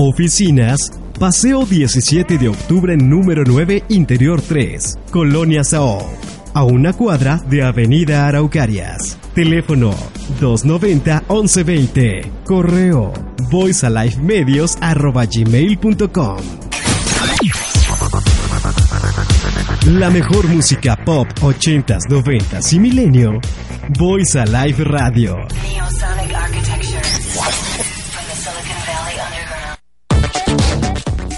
Oficinas, Paseo 17 de octubre número 9, Interior 3, Colonia Sao, a una cuadra de Avenida Araucarias. Teléfono 290-1120. Correo voicealifemedios.com. La mejor música pop 80s, 90s y milenio. Voice Alive Radio.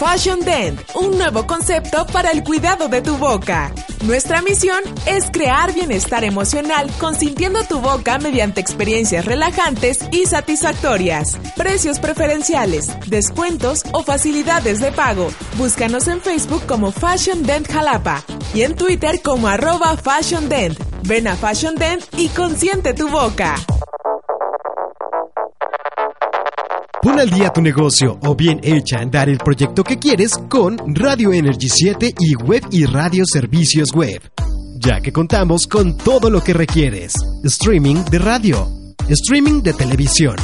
Fashion Dent, un nuevo concepto para el cuidado de tu boca. Nuestra misión es crear bienestar emocional consintiendo tu boca mediante experiencias relajantes y satisfactorias. Precios preferenciales, descuentos o facilidades de pago. Búscanos en Facebook como Fashion Dent Jalapa y en Twitter como arroba Fashion Dent. Ven a Fashion Dent y consiente tu boca. Pon al día tu negocio o bien echa a andar el proyecto que quieres con Radio Energy 7 y Web y Radio Servicios Web. Ya que contamos con todo lo que requieres. Streaming de radio, streaming de televisión,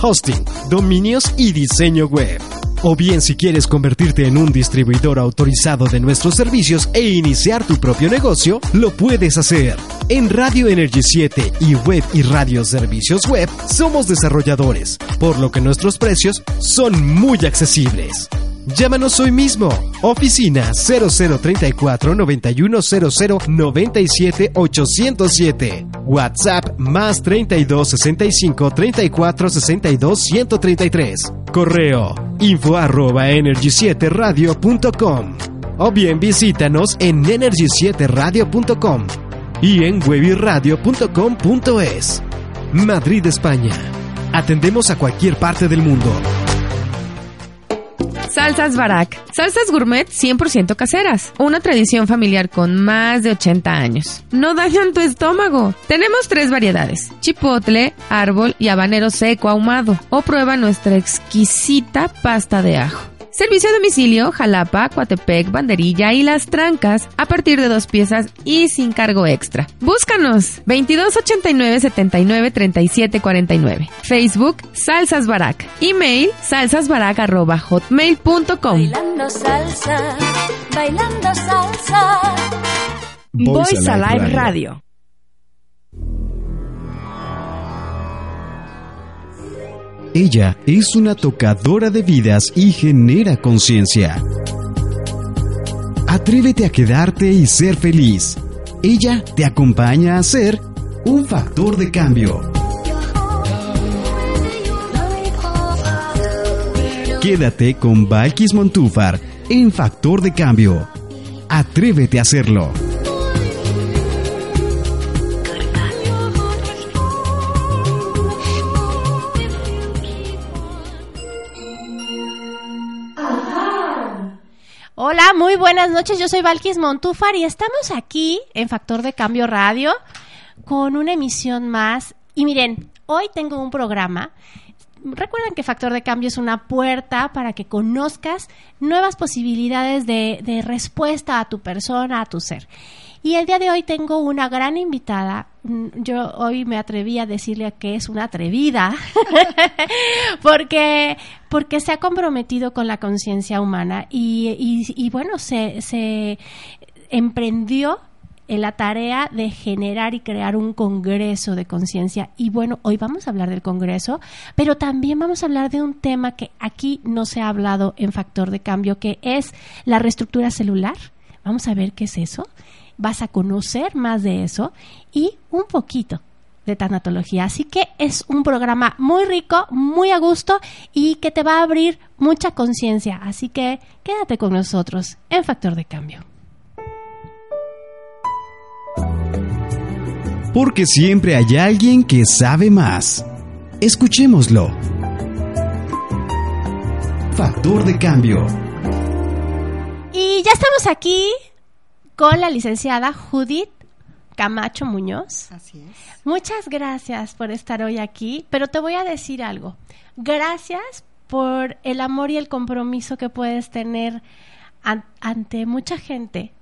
hosting, dominios y diseño web. O bien si quieres convertirte en un distribuidor autorizado de nuestros servicios e iniciar tu propio negocio, lo puedes hacer. En Radio Energy 7 y Web y Radio Servicios Web somos desarrolladores, por lo que nuestros precios son muy accesibles. Llámanos hoy mismo. Oficina 0034 9100 97 807. WhatsApp más 32 65 34 62 133. Correo info arroba energy7radio.com. O bien visítanos en energy7radio.com y en webiradio.com.es. Madrid, España. Atendemos a cualquier parte del mundo. Salsas Barak. Salsas gourmet 100% caseras. Una tradición familiar con más de 80 años. No dañan tu estómago. Tenemos tres variedades. Chipotle, árbol y habanero seco ahumado. O prueba nuestra exquisita pasta de ajo. Servicio a domicilio, Jalapa, Coatepec, Banderilla y Las Trancas a partir de dos piezas y sin cargo extra. Búscanos 2289 79 37 49. Facebook Salsas Barak. Email salsasbarak@hotmail.com. Bailando salsa, bailando salsa. Voice Alive Radio. Ella es una tocadora de vidas y genera conciencia. Atrévete a quedarte y ser feliz. Ella te acompaña a ser un factor de cambio. Quédate con Valkis Montúfar en Factor de Cambio. Atrévete a hacerlo. Hola, muy buenas noches. Yo soy Valkis Montúfar y estamos aquí en Factor de Cambio Radio con una emisión más. Y miren, hoy tengo un programa. Recuerden que Factor de Cambio es una puerta para que conozcas nuevas posibilidades de, de respuesta a tu persona, a tu ser. Y el día de hoy tengo una gran invitada. Mm, Yo hoy me atreví a decirle que es una atrevida, porque, porque se ha comprometido con la conciencia humana y, y- y, bueno, se, se emprendió en la tarea de generar y crear un congreso de conciencia. Y bueno, hoy vamos a hablar del congreso, pero también vamos a hablar de un tema que aquí no se ha hablado en factor de cambio, que es la reestructura celular. Vamos a ver qué es eso. Vas a conocer más de eso y un poquito de tanatología. Así que es un programa muy rico, muy a gusto y que te va a abrir mucha conciencia. Así que quédate con nosotros en Factor de Cambio. Porque siempre hay alguien que sabe más. Escuchémoslo. Factor de cambio. Y ya estamos aquí con la licenciada Judith Camacho Muñoz. Así es. Muchas gracias por estar hoy aquí, pero te voy a decir algo. Gracias por el amor y el compromiso que puedes tener an- ante mucha gente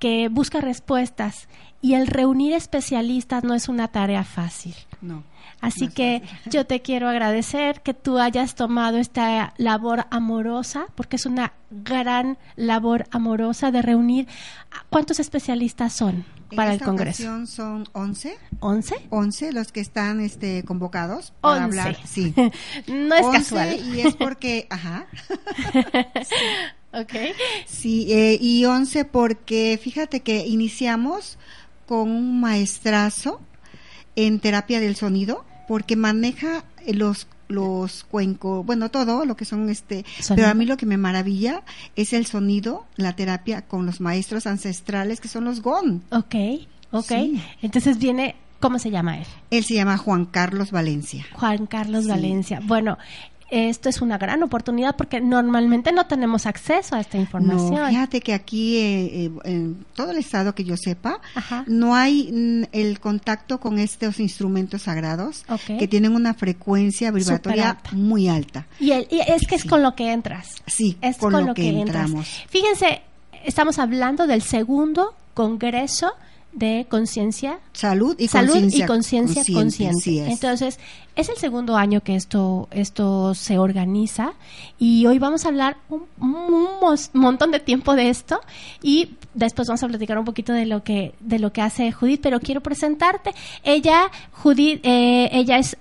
que busca respuestas y el reunir especialistas no es una tarea fácil. No. Así que fácil. yo te quiero agradecer que tú hayas tomado esta labor amorosa, porque es una gran labor amorosa de reunir. ¿Cuántos especialistas son En para el esta Congreso? ocasión son 11, ¿11? 11 los que están este, convocados para 11. hablar. Sí. no es 11 casual. Y es porque, ajá, Ok. sí, eh, y 11 porque fíjate que iniciamos con un maestrazo en terapia del sonido, porque maneja los los cuencos, bueno, todo lo que son este, Sonido. pero a mí lo que me maravilla es el sonido, la terapia con los maestros ancestrales que son los GON. Ok, ok. Sí. Entonces viene, ¿cómo se llama él? Él se llama Juan Carlos Valencia. Juan Carlos Sí. Valencia. Bueno, esto es una gran oportunidad porque normalmente no tenemos acceso a esta información. No, fíjate que aquí, eh, eh, en todo el estado que yo sepa, Ajá. no hay mm, el contacto con estos instrumentos sagrados que tienen una frecuencia vibratoria alta. muy alta. Y, el- y es que es Sí. con lo que entras. Sí, Es con, con, lo, que, entras. entramos. Fíjense, estamos hablando del segundo Congreso de Conciencia Salud y conciencia. consciente. Entonces, es el segundo año que esto, esto se organiza y hoy vamos a hablar un, un montón de tiempo de esto y después vamos a platicar un poquito de lo que, de lo que hace Judith, pero quiero presentarte. Ella, Judith, eh, ella es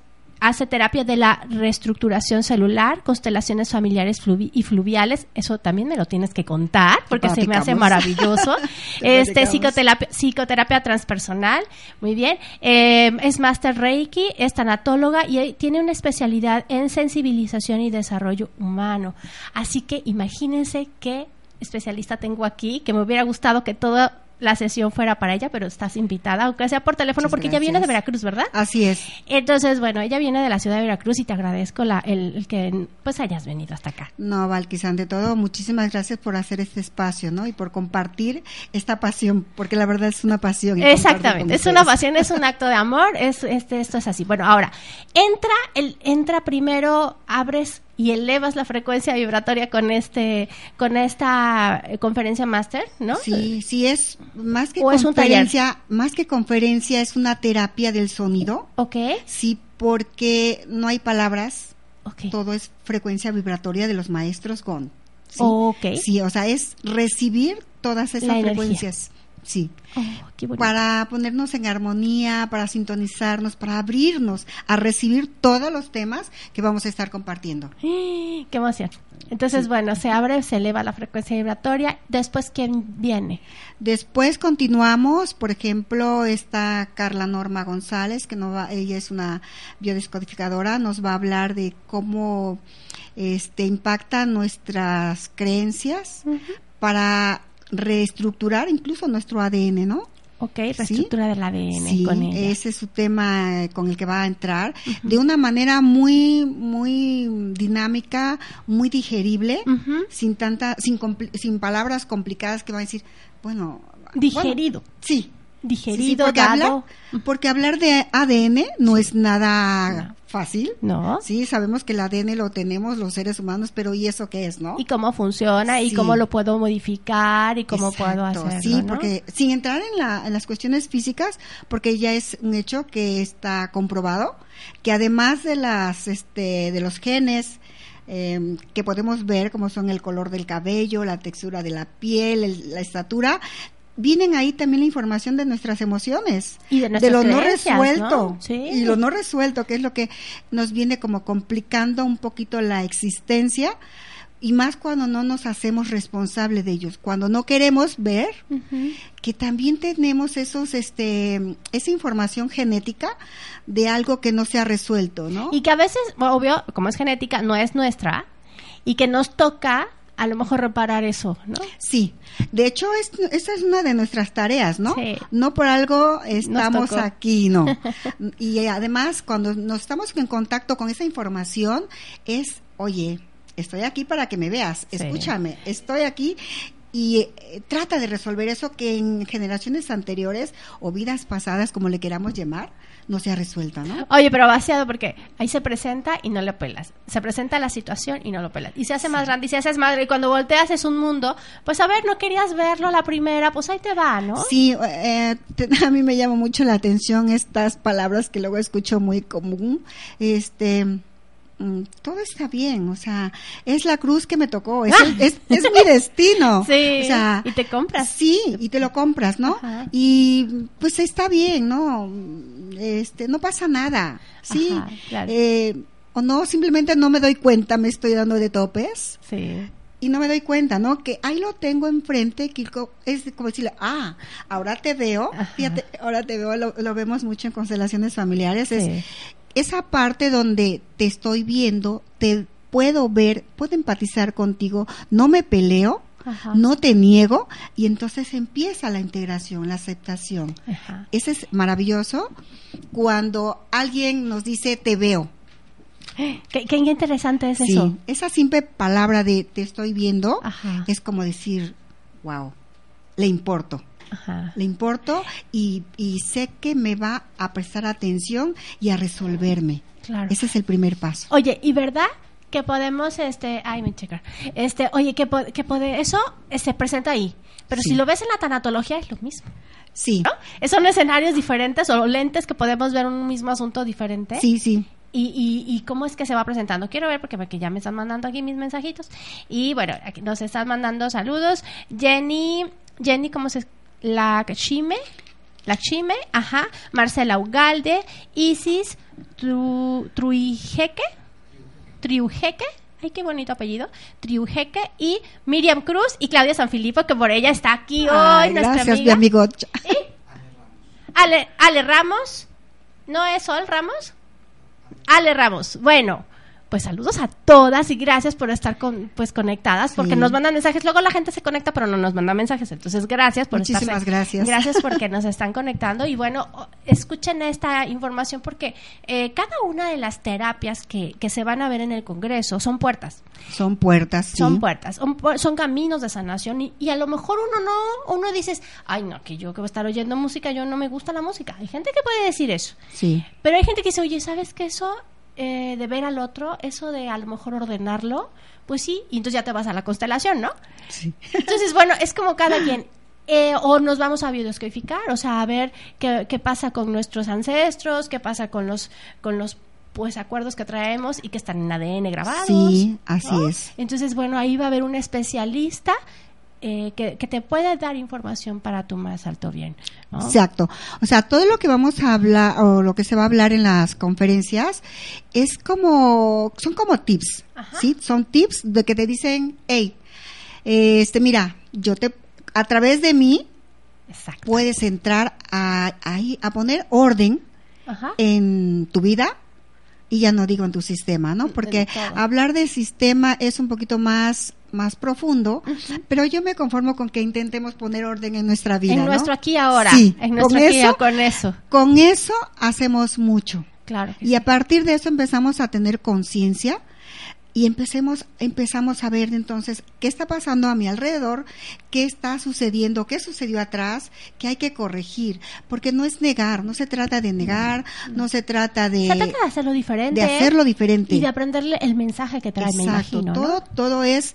hace terapia de la reestructuración celular, constelaciones familiares fluvi- y fluviales. Eso también me lo tienes que contar porque se me hace maravilloso. Te este psicoterapia, psicoterapia transpersonal, muy bien. Eh, es Master Reiki, es tanatóloga y tiene una especialidad en sensibilización y desarrollo humano. Así que imagínense qué especialista tengo aquí, que me hubiera gustado que toda la sesión fuera para ella, pero estás invitada, aunque sea por teléfono, Muchas porque ella viene de. Veracruz, ¿verdad? Así es. Entonces, bueno, ella viene de la ciudad de Veracruz y te agradezco la, el, el que pues hayas venido hasta acá. No, Valquis, ante todo, muchísimas gracias por hacer este espacio, ¿no? Y por compartir esta pasión, porque la verdad es una pasión. Exactamente, es una pasión, es un acto de amor, es este esto es así. Bueno, ahora, entra el entra primero, abres y elevas la frecuencia vibratoria con este con esta eh, conferencia máster, ¿no? Sí, sí es más que ¿O es un conferencia, más que conferencia es una terapia del sonido. Ok. Sí, porque no hay palabras, Ok. todo es frecuencia vibratoria de los maestros GON. ¿sí? Ok. Sí, o sea, es recibir todas esas frecuencias. Sí, Oh, para ponernos en armonía, para sintonizarnos, para abrirnos a recibir todos los temas que vamos a estar compartiendo. Qué emoción. Entonces, bueno, se abre, se eleva la frecuencia vibratoria. Después, ¿quién viene? Después continuamos, por ejemplo, está Carla Norma González, que nos va, ella es una biodescodificadora, nos va a hablar de cómo este impacta nuestras creencias para reestructurar incluso nuestro ADN, ¿no? Ok, reestructura del ADN Sí, con ella. ese es su tema con el que va a entrar de una manera muy muy dinámica, muy digerible, sin tanta sin sin palabras complicadas que van a decir, bueno, Digerido. bueno, sí. Sí, sí, Digerido, porque, dado. hablar, porque hablar de ADN no es nada fácil. ¿No? Sí, sabemos que el ADN lo tenemos los seres humanos, pero ¿y eso qué es, no? y cómo funciona y cómo lo puedo modificar y cómo puedo hacerlo. Sí, ¿no? porque sin entrar en, la- en las cuestiones físicas, porque ya es un hecho que está comprobado, que además de las, este, de los genes eh, que podemos ver, como son el color del cabello, la textura de la piel, el- la estatura, vienen ahí también la información de nuestras emociones, Y de nuestras lo no resuelto, ¿no? Sí. y lo no resuelto, que es lo que nos viene como complicando un poquito la existencia y más cuando no nos hacemos responsables de ellos, cuando no queremos ver que también tenemos esos este esa información genética de algo que no se ha resuelto, ¿no? Y que a veces, obvio, como es genética, no es nuestra y que nos toca a lo mejor reparar eso, ¿no? Sí, de hecho es, esa es una de nuestras tareas, ¿no? Sí. No por algo estamos aquí, no. y además cuando nos estamos en contacto con esa información es, oye, estoy aquí para que me veas, Sí. escúchame, estoy aquí y eh, trata de resolver eso que en generaciones anteriores o vidas pasadas, como le queramos llamar, no se ha resuelto, ¿no? Oye, pero vaciado porque ahí se presenta y no lo pelas. Se presenta la situación y no lo pelas. Y se hace más grande y se hace más grande. Y cuando volteas es un mundo, pues a ver, no querías verlo la primera, pues ahí te va, ¿no? Sí, eh, te- a mí me llama mucho la atención estas palabras que luego escucho muy común. Este, todo está bien, o sea, es la cruz que me tocó, es, el- es, es mi destino. Sí, o sea, y te compras. Sí, y te lo compras, ¿no? Ajá. Y pues está bien, ¿no? Este, no pasa nada, sí. Ajá, claro. Eh, o no, simplemente no me doy cuenta, me estoy dando de topes Sí. y no me doy cuenta, ¿no? Que ahí lo tengo enfrente, co- es como decirle, ah, ahora te veo, Ajá. fíjate, ahora te veo, lo, lo vemos mucho en constelaciones familiares, Sí. es esa parte donde te estoy viendo, te puedo ver, puedo empatizar contigo, no me peleo, Ajá. no te niego, y entonces empieza la integración, la aceptación. Ajá. Ese es maravilloso cuando alguien nos dice te veo. Qué, qué interesante es Sí, eso. esa simple palabra de te estoy viendo Ajá. es como decir, wow, le importo, Ajá. le importo y, y sé que me va a prestar atención y a resolverme. Claro. Ese es el primer paso. Oye, ¿y verdad que podemos, este, ay, me checar, este, oye, que, que puede, eso se presenta ahí, pero Sí. si lo ves en la tanatología es lo mismo, Sí, ¿no? Son escenarios diferentes o lentes que podemos ver un mismo asunto diferente. sí, sí. Y, y, y cómo es que se va presentando. Quiero ver porque, porque ya me están mandando aquí mis mensajitos. Y bueno, aquí nos están mandando saludos. Jenny, Jenny, ¿cómo se La Chime, La Chime, ajá. Marcela Ugalde, Isis Tru, Truijeque, Triujeque. Ay, qué bonito apellido. Triujeque y Miriam Cruz y Claudia Sanfilippo, que por ella está aquí hoy, nuestra gracias, amiga. mi amigo. Ale, Ale Ramos. ¿No es Sol Ramos? Ale Ramos. Bueno, pues saludos a todas y gracias por estar con, pues conectadas, porque Sí. nos mandan mensajes. Luego la gente se conecta, pero no nos manda mensajes. Entonces, gracias por estar. Muchísimas gracias. Gracias porque nos están conectando. Y bueno, escuchen esta información porque eh, cada una de las terapias que, que se van a ver en el Congreso son puertas. Son puertas, sí. Son puertas, son, son caminos de sanación y, y a lo mejor uno no, uno dices, ay no, que yo que voy a estar oyendo música, yo no me gusta la música. Hay gente que puede decir eso, Sí, pero hay gente que dice, oye, ¿sabes qué eso eh, de ver al otro, eso de a lo mejor ordenarlo? Pues sí, y entonces ya te vas a la constelación, ¿no? sí. Entonces, bueno, es como cada quien. Eh, o nos vamos a biodescodificar, o sea, a ver qué, qué pasa con nuestros ancestros, qué pasa con los, con los pues acuerdos que traemos y que están en ADN grabados. Sí, así ¿no? es. Entonces, bueno, ahí va a haber un especialista eh, que, que te puede dar información para tu más alto bien. ¿no? Exacto. O sea, todo lo que vamos a hablar o lo que se va a hablar en las conferencias es como, son como tips, Ajá. ¿sí? Son tips de que te dicen, hey, este, mira, yo te, a través de mí Exacto. puedes entrar a, ahí a poner orden Ajá. en tu vida y ya no digo en tu sistema, ¿no? Porque hablar de sistema es un poquito más más profundo, pero yo me conformo con que intentemos poner orden en nuestra vida. en ¿no? nuestro aquí ahora. Sí, en nuestro con aquí eso, con eso. con eso hacemos mucho. Claro. Y sí. a partir de eso empezamos a tener conciencia y empecemos, empezamos a ver entonces qué está pasando a mi alrededor, qué está sucediendo, qué sucedió atrás, qué hay que corregir, porque no es negar, no se trata de negar, no se trata de, Se trata de hacerlo diferente. de hacerlo diferente. Y de aprenderle el mensaje que trae, me Exacto, todo, todo es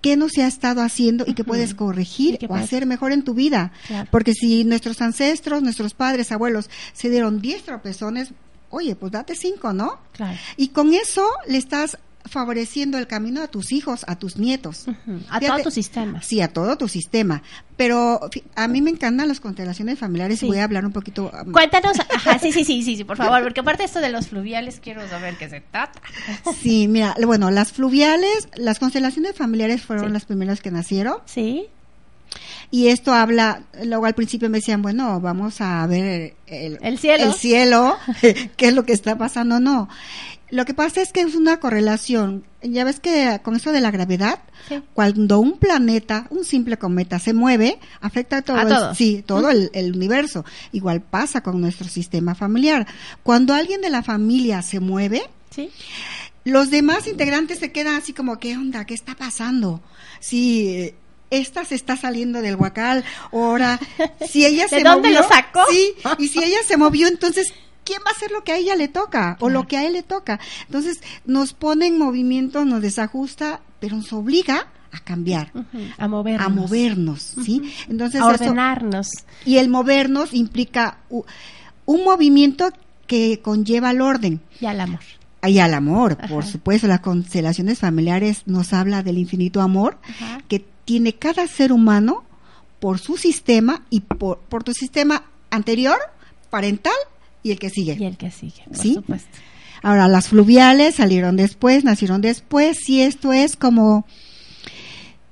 qué no se ha estado haciendo y que puedes corregir que o puedes- hacer mejor en tu vida. Claro. Porque si nuestros ancestros, nuestros padres, abuelos se dieron 10 tropezones, oye, pues date 5, ¿no? Claro. Y con eso le estás favoreciendo el camino a tus hijos, a tus nietos. A Fíjate- todo tu sistema. Sí, a todo tu sistema. Pero a mí me encantan las constelaciones familiares Sí. y voy a hablar un poquito. um, Cuéntanos, ajá, sí, sí, sí, sí, sí, por favor, porque aparte de esto de los fluviales, quiero saber qué se trata. Sí, mira, bueno, las fluviales, las constelaciones familiares fueron Sí. las primeras que nacieron. Sí, Y esto habla, luego al principio me decían, bueno, vamos a ver el, El cielo. el cielo, qué es lo que está pasando. No, lo que pasa es que es una correlación. Ya ves que con eso de la gravedad, Sí. cuando un planeta, un simple cometa se mueve, afecta a todo, A el- todo. sí, todo el, el universo. Igual pasa con nuestro sistema familiar. Cuando alguien de la familia se mueve, sí. los demás integrantes se quedan así como, ¿qué onda? ¿Qué está pasando? Sí, esta se está saliendo del huacal, ahora, si ella ¿De se dónde movió, lo sacó? Sí, y si ella se movió, entonces, ¿quién va a hacer lo que a ella le toca? O lo que a él le toca. Entonces, nos pone en movimiento, nos desajusta, pero nos obliga a cambiar, A movernos. a movernos, ¿sí? Entonces, A eso- ordenarnos. y el movernos implica u- un movimiento que conlleva el orden Y al amor. y al amor, Ajá. por supuesto. Las constelaciones familiares nos habla del infinito amor Ajá. que tiene cada ser humano por su sistema y por, por tu sistema anterior, parental y el que sigue. Y el que sigue, por ¿Sí? supuesto. Ahora, las fluviales salieron después, nacieron después, y esto es como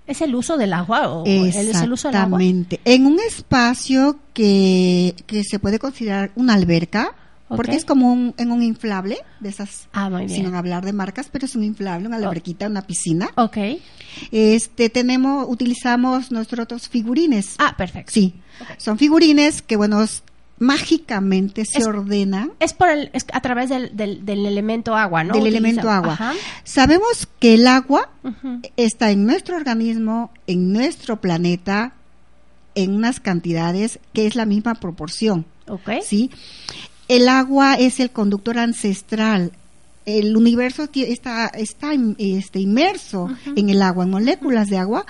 ¿Es el uso del agua o es el uso del agua? Exactamente. En un espacio que, que se puede considerar una alberca, porque es como un, en un inflable, de esas, Ah, muy bien. sin hablar de marcas, pero es un inflable, una alberquita, una piscina. Ok. Este, tenemos, utilizamos nosotros figurines. Ah, perfecto. Sí, son figurines que, bueno, mágicamente se Es- ordenan Es por el, es a través del, del, del elemento agua, ¿no? del Utiliza- elemento agua. Ajá. Sabemos que el agua está en nuestro organismo, en nuestro planeta, en unas cantidades que es la misma proporción, Ok. ¿sí? El agua es el conductor ancestral. El universo está, está este, inmerso en el agua, en moléculas de agua.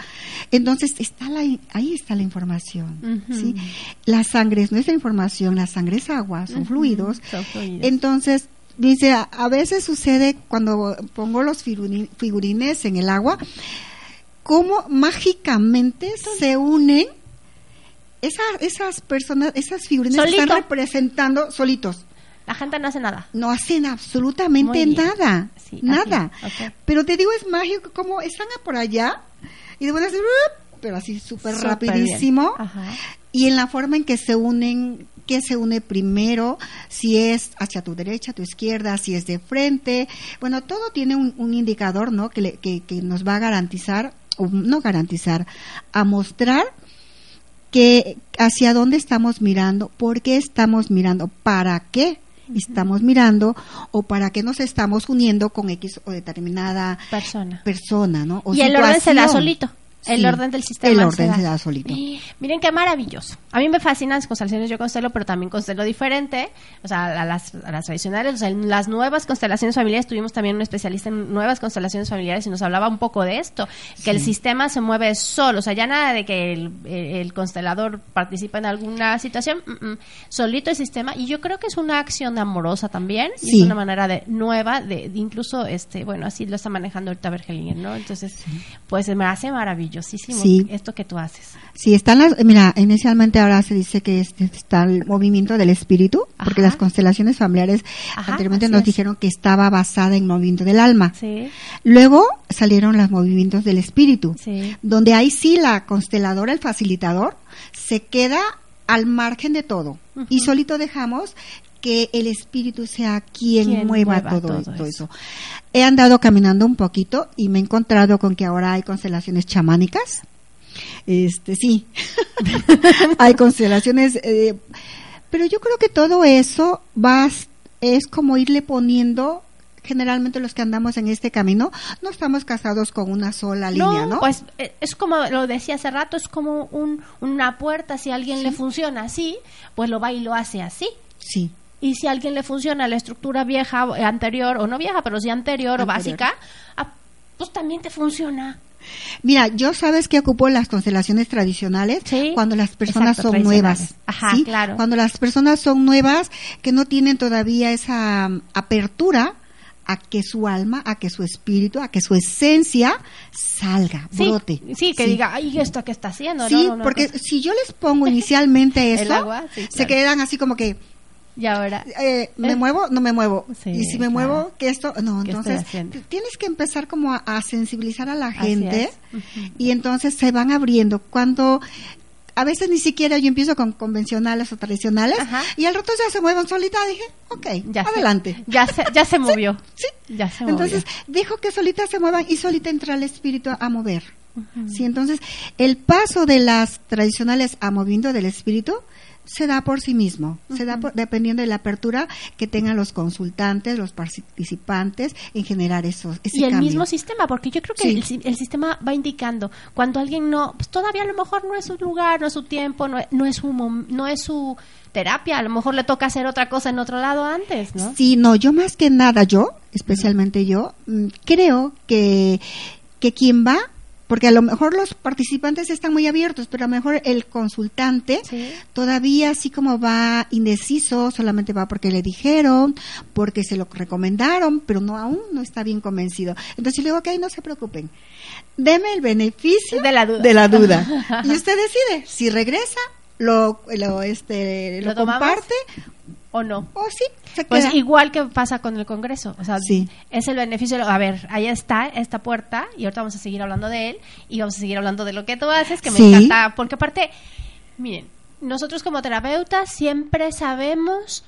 Entonces, está la, ahí está la información. ¿sí? La sangre es nuestra información, la sangre es agua, son fluidos. Son fluidos. Entonces, dice, a, a veces sucede cuando pongo los figuri- figurines en el agua, cómo mágicamente se unen esas, esas personas, esas figurines que están Solito. representando solitos. La gente no hace nada. No hacen absolutamente nada. Sí, nada. Pero te digo, es mágico como están por allá y de buenas, pero así súper rapidísimo y en la forma en que se unen, que se une primero, si es hacia tu derecha, tu izquierda, si es de frente, bueno, todo tiene un, un indicador, ¿no? Que, le- que, que nos va a garantizar, o no garantizar, a mostrar que hacia dónde estamos mirando, por qué estamos mirando, para qué estamos mirando o para qué nos estamos uniendo con X o determinada Persona. persona, ¿no? O y el orden se da solito. El Sí, orden del sistema El se orden da. se da solito. Miren qué maravilloso. A mí me fascinan las constelaciones, yo constelo, pero también constelo diferente, o sea, a las, a las tradicionales, o sea, en las nuevas constelaciones familiares tuvimos también un especialista en nuevas constelaciones familiares y nos hablaba un poco de esto, que el sistema se mueve solo, o sea, ya nada de que el, el- el constelador participa en alguna situación, mm, mm, solito el sistema, y yo creo que es una acción amorosa también, y Sí. es una manera de nueva, de, de incluso, este, bueno, así lo está manejando ahorita Bergelinger, ¿no? Entonces, pues me hace maravillosísimo Sí. esto que tú haces. Sí, están las, mira, inicialmente ahora se dice que es- está el movimiento del espíritu, porque Ajá. las constelaciones familiares Ajá, anteriormente nos es. dijeron que estaba basada en movimiento del alma. Sí. Luego salieron los movimientos del espíritu, Sí. donde ahí sí la consteladora, el facilitador, se queda al margen de todo y solito dejamos que el espíritu sea quien, Quien mueva, mueva todo, todo todo eso. eso. He andado caminando un poquito y me he encontrado con que ahora hay constelaciones chamánicas. Este, sí. hay constelaciones, eh, pero yo creo que todo eso va, es como irle poniendo, generalmente los que andamos en este camino, no estamos casados con una sola línea, ¿no? Pues eh, es como lo decía hace rato, es como un, una puerta, si a alguien le funciona así, pues lo va y lo hace así. sí. Y si a alguien le funciona la estructura vieja, eh, anterior, o no vieja, pero sí anterior, o Anterior. básica, ah, pues también te funciona. Mira, yo sabes que ocupo las constelaciones tradicionales Sí, cuando las personas exacto, son nuevas. Ajá, ¿sí? claro. Cuando las personas son nuevas, que no tienen todavía esa mm, apertura a que su alma, a que su espíritu, a que su esencia salga, Sí, brote. sí, que diga, ay, ¿esto qué está haciendo? Sí, No, no, no, porque si yo les pongo inicialmente eso, agua, sí, se quedan así como que, y ahora, eh, ¿me Eh. muevo? No me muevo. Sí, y si me claro. muevo, que esto, no, ¿Qué estoy entonces tienes que empezar como a, a sensibilizar a la gente y entonces se van abriendo. Cuando a veces ni siquiera yo empiezo con convencionales o tradicionales Ajá. y al rato ya se mueven solita, dije, ok, ya se- adelante. ya se, ya se movió. Sí. Ya se Entonces, movió. dejo que solitas se muevan y solita entra el espíritu a mover. Sí, entonces, el paso de las tradicionales a moviendo del espíritu se da por sí mismo, se da por- dependiendo de la apertura que tengan los consultantes, los participantes en generar esos, ese y el cambio. mismo sistema, porque yo creo que Sí. el, si- el sistema va indicando cuando alguien no, pues todavía a lo mejor no es su lugar, no es su tiempo, no es, no es su no es su terapia, a lo mejor le toca hacer otra cosa en otro lado antes, ¿no? Sí, no, yo más que nada, yo, especialmente yo, mm, creo que, que quien va, porque a lo mejor los participantes están muy abiertos, pero a lo mejor el consultante Sí. todavía así como va indeciso, solamente va porque le dijeron, porque se lo recomendaron, pero no aún no está bien convencido. Entonces le digo, ok, no se preocupen, deme el beneficio De la duda. de la duda. y usted decide si regresa, lo, lo, este, lo, ¿Lo tomamos? ¿O no? o sí, se Pues queda. igual que pasa con el Congreso, o sea, Sí. es el beneficio. de A ver, ahí está esta puerta y ahorita vamos a seguir hablando de él y vamos a seguir hablando de lo que tú haces, que me encanta, porque aparte, miren, nosotros como terapeutas siempre sabemos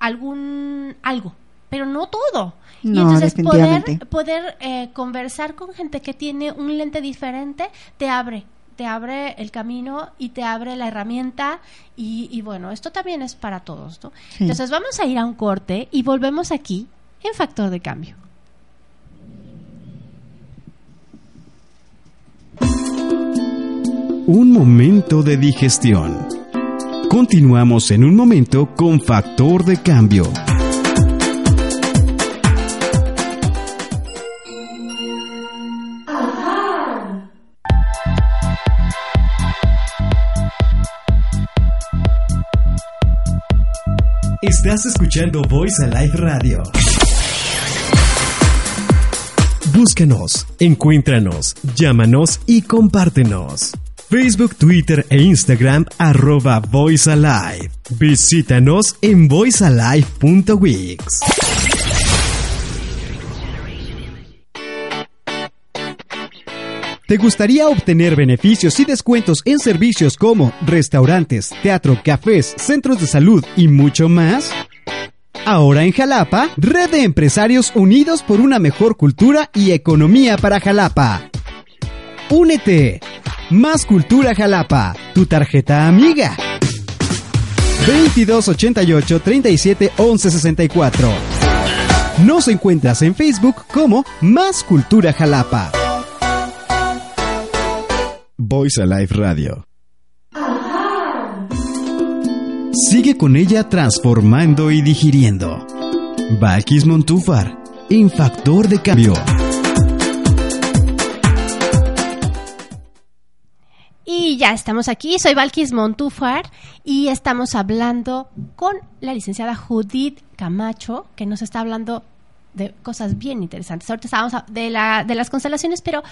algún algo, pero no todo. y entonces poder, poder eh, conversar con gente que tiene un lente diferente te abre te abre el camino y te abre la herramienta y, y bueno, esto también es para todos, ¿no? Sí. Entonces vamos a ir a un corte y volvemos aquí en Factor de Cambio. Un momento de digestión. Continuamos en un momento con factor de cambio. Estás escuchando Voice Alive Radio. Búscanos, encuéntranos, llámanos y compártenos. Facebook, Twitter e Instagram arroba Voice Alive. Visítanos en voicealive.wix. ¿Te gustaría obtener beneficios y descuentos en servicios como restaurantes, teatro, cafés, centros de salud y mucho más? Ahora en Jalapa, Red de Empresarios Unidos por una mejor cultura y economía para Jalapa. Únete. Más Cultura Jalapa, tu tarjeta amiga. 2288 37 11 64. Nos encuentras en Facebook como Más Cultura Jalapa. Voice Alive Radio. Sigue con ella transformando y digiriendo. Valkis Montúfar, en Factor de Cambio. Y ya estamos aquí, soy Valkis Montúfar y estamos hablando con la licenciada Judith Camacho, que nos está hablando de cosas bien interesantes. Ahorita estábamos de, la, de las constelaciones, pero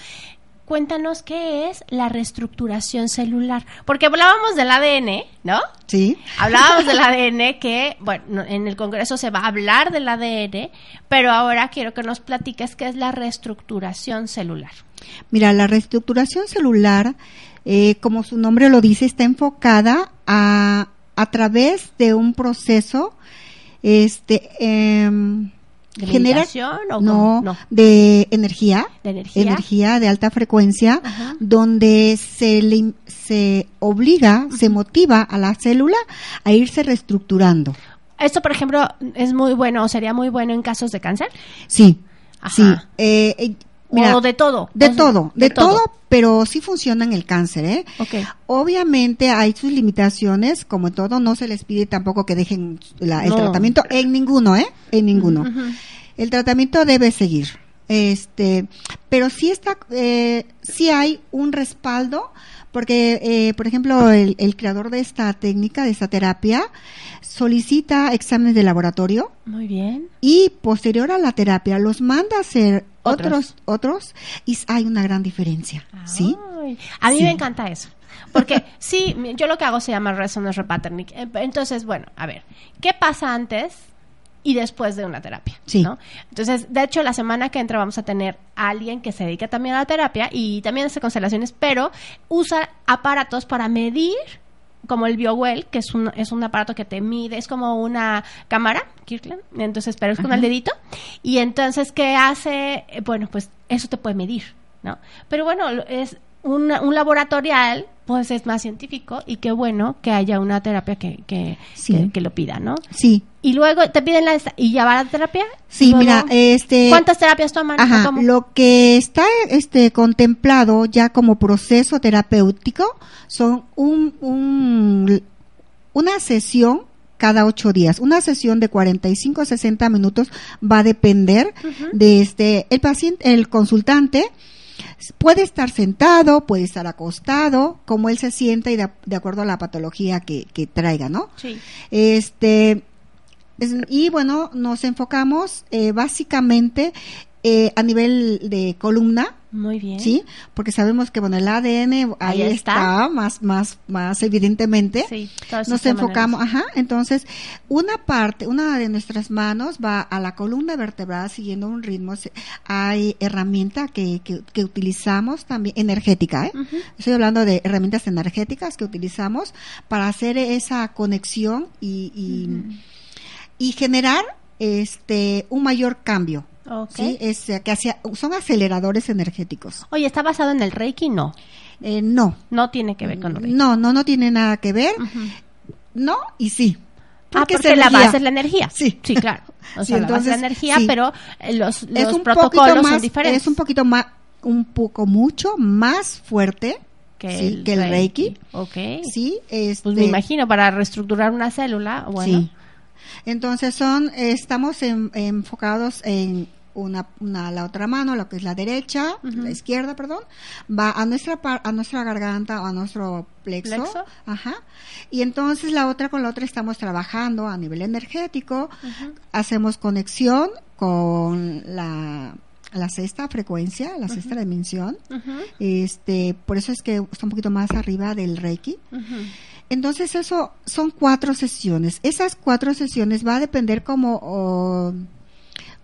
cuéntanos qué es la reestructuración celular. Porque hablábamos del ADN, ¿no? Sí. Hablábamos del ADN que, bueno, no- en el Congreso se va a hablar del ADN, pero ahora quiero que nos platiques qué es la reestructuración celular. Mira, la reestructuración celular, eh, como su nombre lo dice, está enfocada a, a través de un proceso, este, em, ¿De genera- o no? No. de energía, ¿De energía? energía de alta frecuencia, Ajá. donde se le, se obliga, se motiva a la célula a irse reestructurando. Esto, por ejemplo, es muy bueno, o sería muy bueno en casos de cáncer. Sí, Ajá. sí. eh, eh, mira, o de todo. De O sea, todo, de, todo, pero sí funciona en el cáncer, ¿eh? Ok. Obviamente hay sus limitaciones, como en todo, no se les pide tampoco que dejen la- el No. tratamiento en ninguno, ¿eh? En ninguno. El tratamiento debe seguir. Este, pero sí está, eh, sí hay un respaldo, porque, eh, por ejemplo, el, el creador de esta técnica, de esta terapia, solicita exámenes de laboratorio Muy bien. y posterior a la terapia los manda a hacer Otros. otros, otros, y hay una gran diferencia, ¿sí? A mí Sí. me encanta eso. Porque sí, yo lo que hago se llama resonance repatterning. Entonces, bueno, a ver, ¿qué pasa antes y después de una terapia? Sí. ¿no? Entonces, de hecho, la semana que entra vamos a tener a alguien que se dedica también a la terapia y también hace constelaciones, pero usa aparatos para medir como el BioWell, que es un, es un aparato que te mide, es como una cámara, Kirkland, entonces, pero es con el dedito, y entonces, ¿qué hace? Eh, Bueno, pues eso te puede medir, ¿no? Pero bueno, es, un laboratorial, pues es más científico y qué bueno que haya una terapia que, que, Sí. que, que lo pida, ¿no? Sí, Y luego te piden la y ya va la terapia. sí, Luego, mira, este... ¿Cuántas terapias toman? Ajá, lo que está este contemplado ya como proceso terapéutico son un, un- una sesión cada ocho días. Una sesión de 45 a 60 minutos va a depender de este, el paciente, el consultante puede estar sentado, puede estar acostado, como él se sienta y de, de acuerdo a la patología que, que traiga, ¿no? Sí. Este, es- y bueno, nos enfocamos eh, básicamente eh, a nivel de columna, Muy bien. ¿sí? Porque sabemos que bueno, el ADN ahí, Ahí está. está. más más más evidentemente. Sí, Nos enfocamos, ajá, entonces una parte, una de nuestras manos va a la columna vertebral siguiendo un ritmo. Hay herramienta que, que, que utilizamos también, energética, ¿eh? Estoy hablando de herramientas energéticas que utilizamos para hacer esa conexión y, y, y generar este un mayor cambio. Ok. ¿sí? Es, eh, que hacia- son aceleradores energéticos. Oye, ¿está basado en el Reiki? No. Eh, no, No tiene que ver con el Reiki. no, no, no tiene nada que ver. No y sí. Ah, Porque porque es la energía. base es la energía. Sí. Sí, claro. O Sí, sea, la base es la entonces, energía, sí. pero eh, los, es los un protocolos más, son diferentes. es un poquito más, un poco mucho más fuerte que, sí, el, que el Reiki. Ok. Sí, este, Pues me imagino, para reestructurar una célula, bueno. Sí. Entonces son, estamos en- enfocados en una, una, la otra mano, lo que es la derecha, la izquierda, perdón, va a nuestra par- a nuestra garganta o a nuestro plexo, Plexo. ajá, y entonces la otra con la otra estamos trabajando a nivel energético, hacemos conexión con la la sexta frecuencia, la sexta dimensión, este, por eso es que está un poquito más arriba del Reiki. Entonces eso son cuatro sesiones. Esas cuatro sesiones va a depender como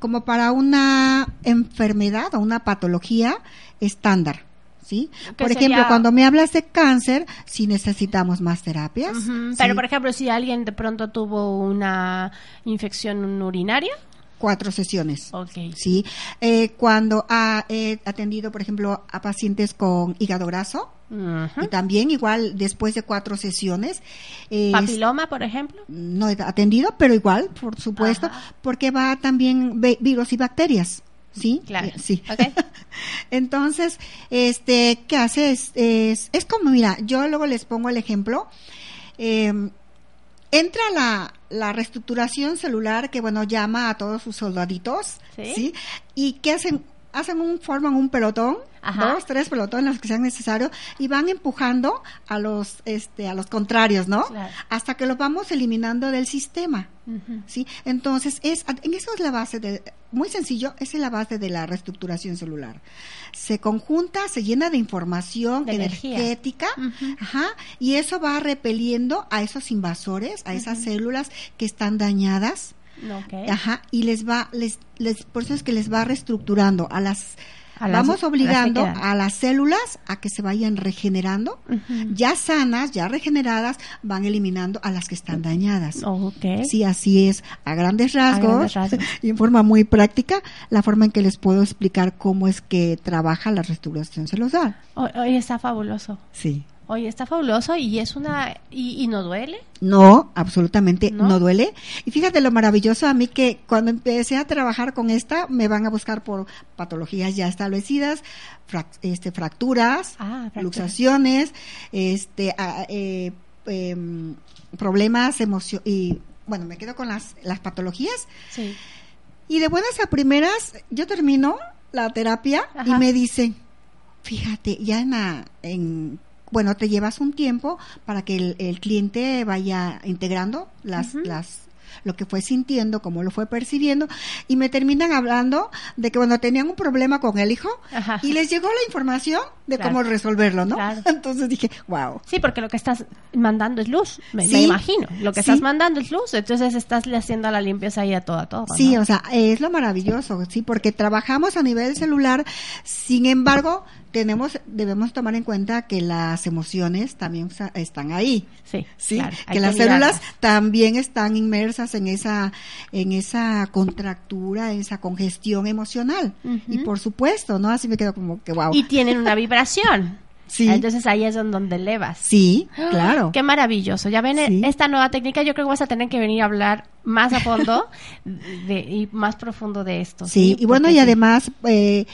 como para una enfermedad o una patología estándar, ¿sí? Por ejemplo, sería- cuando me hablas de cáncer, si necesitamos más terapias. ¿sí? Pero, por ejemplo, si alguien de pronto tuvo una infección urinaria, cuatro sesiones. ok. Sí, Eh, cuando ha he atendido, por ejemplo, a pacientes con hígado graso, Y también igual después de cuatro sesiones, eh, Papiloma, por ejemplo. no he atendido, pero igual, por supuesto, Ajá. porque va también virus y bacterias. ¿Sí? Claro. Eh, Sí. Entonces, este, ¿qué hace? Es, es, es como, mira, yo luego les pongo el ejemplo. Eh, entra la, la reestructuración celular que, bueno, llama a todos sus soldaditos, Sí. ¿sí? ¿Y qué hacen? Hacen un, forman un pelotón, Ajá. dos, tres pelotones, los que sean necesarios, y van empujando a los, este, a los contrarios, ¿no? Claro. Hasta que los vamos eliminando del sistema. Ujú. ¿sí? Entonces, es, en eso es la base de, muy sencillo, esa es la base de la reestructuración celular. Se conjunta, se llena de información De energética, ajá, y eso va repeliendo a esos invasores, a esas células que están dañadas, Ajá, y les va, les, les, por eso es que les va reestructurando a las, A las- vamos obligando las a las células a que se vayan regenerando, ya sanas, ya regeneradas, van eliminando a las que están dañadas. Sí, así es, a grandes rasgos, grandes rasgos. y en forma muy práctica, la forma en que les puedo explicar cómo es que trabaja la restauración celular. Hoy, hoy está fabuloso. Sí. Hoy está fabuloso y es una... ¿Y, y no duele? No, absolutamente ¿No? ¿No? duele. Y fíjate lo maravilloso a mí que cuando empecé a trabajar con esta, me van a buscar por patologías ya establecidas, frac- este, fracturas, Ah, fracturas. luxaciones, este, a- eh, em, problemas emocionales, y bueno, me quedo con las, las patologías. Sí. Y de buenas a primeras, yo termino la terapia y me dicen, fíjate, ya en, la- en bueno, te llevas un tiempo para que el, el cliente vaya integrando las, las lo que fue sintiendo, cómo lo fue percibiendo, y me terminan hablando de que cuando tenían un problema con el hijo, Ajá. y les llegó la información de Claro. cómo resolverlo, ¿no? Claro. Entonces dije, wow. Sí, porque lo que estás mandando es luz, me, imagino. Lo que Sí. estás mandando es luz, entonces estás le haciendo la limpieza ahí a todo, a todo. Sí, o sea, es lo maravilloso, sí, porque trabajamos a nivel celular, sin embargo, tenemos, debemos tomar en cuenta que las emociones también están ahí. Sí, Sí, claro, que las células también están inmersas en esa, en esa contractura, en esa congestión emocional. Y por supuesto, ¿no? Así me quedo como que wow. Y tienen una vibración. Sí. Entonces ahí es donde elevas. Sí, claro. Qué maravilloso. Ya ven, Sí. esta nueva técnica yo creo que vas a tener que venir a hablar más a fondo de- y más profundo de esto. Sí, y bueno, y sí. además eh,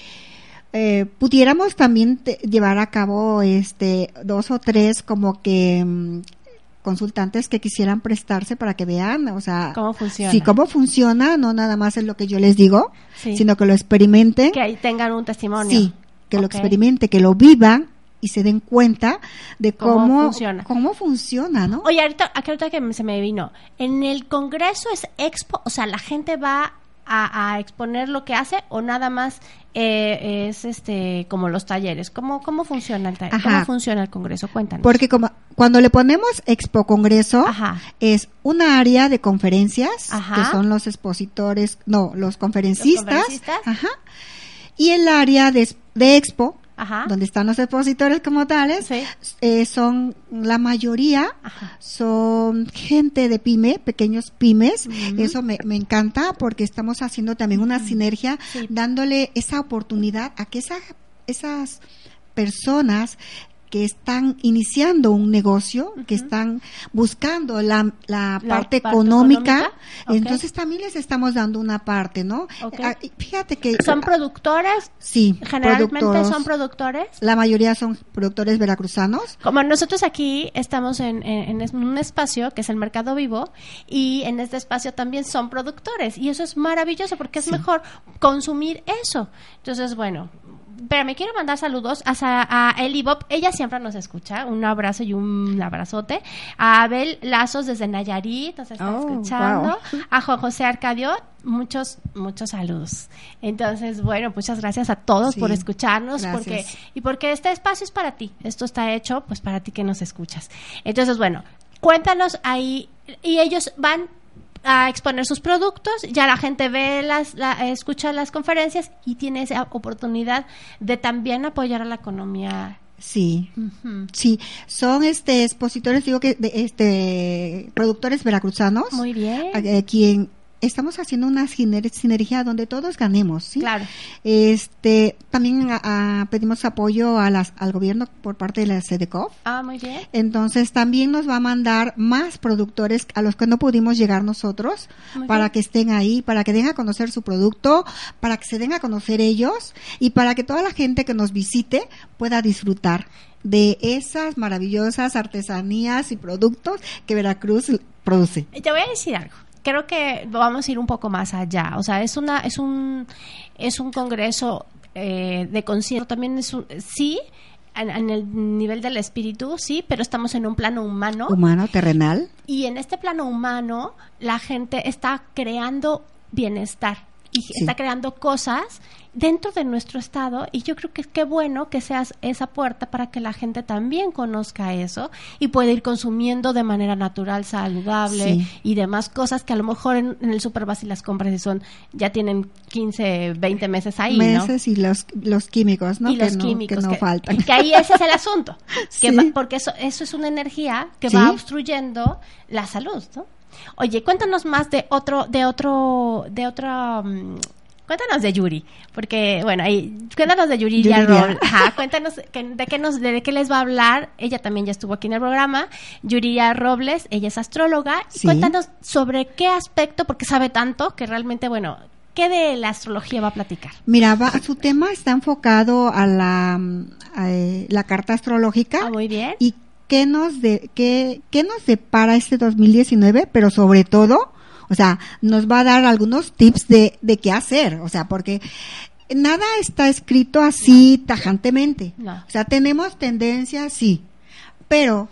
eh, pudiéramos también te- llevar a cabo este dos o tres como que mm, consultantes que quisieran prestarse para que vean, o sea, ¿Cómo funciona? Sí, cómo funciona, no nada más es lo que yo les digo, Sí. sino que lo experimenten. Que ahí tengan un testimonio. Sí, que lo experimente, que lo vivan y se den cuenta de Cómo cómo, funciona. cómo funciona, ¿no? Oye, ahorita, ahorita que se me vino, en el congreso es expo, o sea, la gente va a, a exponer lo que hace o nada más eh, es este como los talleres. ¿Cómo, cómo funciona el ta- Ajá. cómo funciona el congreso? Cuéntanos. Porque como cuando le ponemos Expo Congreso, Ajá. es una área de conferencias, Ajá. que son los expositores, no, los conferencistas, Los conferencistas. Ajá. y el área de, de Expo, Ajá. donde están los expositores como tales, Sí. eh, son la mayoría Ajá. son gente de pyme, pequeños pymes. Ujú. Eso me, me encanta porque estamos haciendo también una sinergia, Sí. dándole esa oportunidad a que esa- esas personas que están iniciando un negocio, que están buscando la, la La parte, parte económica, entonces también les estamos dando una parte, ¿no? Ok. Ah, Fíjate que ¿Son productores? sí, Generalmente productores. son productores. la mayoría son productores veracruzanos. Como nosotros aquí estamos en, en- en un espacio que es el Mercado Vivo y en este espacio también son productores y eso es maravilloso porque es Sí. mejor consumir eso. Entonces, bueno, pero me quiero mandar saludos a, a Eli Bob, ella siempre nos escucha, un abrazo y un abrazote. A Abel Lazos desde Nayarit, nos está Oh, escuchando. wow. A Juan José Arcadio, muchos, muchos saludos. Entonces, bueno, muchas gracias a todos Sí, por escucharnos, porque y porque este espacio es para ti. Esto está hecho pues para ti que nos escuchas. Entonces, bueno, cuéntanos ahí y ellos van a exponer sus productos, ya la gente ve las la- escucha las conferencias y tiene esa oportunidad de también apoyar a la economía. Sí, Ujú. Sí, son este expositores, digo que de, este productores veracruzanos, Muy bien. a quien estamos haciendo una siner- sinergia donde todos ganemos, ¿sí? Claro. Este, también a- a- pedimos apoyo a las, al gobierno por parte de la SEDECOF. Ah, muy bien. Entonces también nos va a mandar más productores a los que no pudimos llegar nosotros Muy para bien. que estén ahí, para que den a conocer su producto, para que se den a conocer ellos y para que toda la gente que nos visite pueda disfrutar de esas maravillosas artesanías y productos que Veracruz produce. Te voy a decir algo. Creo que vamos a ir un poco más allá. O sea, es una, es un, es un congreso eh, de concierto. También es un, sí, en, en el nivel del espíritu, sí, pero estamos en un plano humano. Humano, terrenal. Y en este plano humano, la gente está creando bienestar y Sí. está creando cosas dentro de nuestro estado y yo creo que qué bueno que seas esa puerta para que la gente también conozca eso y pueda ir consumiendo de manera natural, saludable Sí. y demás cosas que a lo mejor en, en el super y las compras y son ya tienen 15, 20 meses ahí, ¿no? meses y los, los químicos, ¿no? y que los no, químicos que no que, faltan. que ahí ese es el asunto que Sí. va- porque eso eso es una energía que va obstruyendo la salud ¿no? Oye cuéntanos más de otro de otro de otra mm, Cuéntanos de Yuri, porque bueno, ahí cuéntanos de Yuri. Roll. Ajá, cuéntanos que- de qué nos de qué les va a hablar. Ella también ya estuvo aquí en el programa. Yuridia Robles, ella es astróloga. Y. Cuéntanos sobre qué aspecto, porque sabe tanto que realmente bueno, qué de la astrología va a platicar. Mira, va- su tema está enfocado a la, mm, a, eh, la carta astrológica. Ah, muy bien. y qué nos de qué, qué nos depara este 2019, pero sobre todo, o sea, nos va a dar algunos tips de, de qué hacer, o sea, porque nada está escrito así tajantemente. No. O sea, tenemos tendencias, sí, pero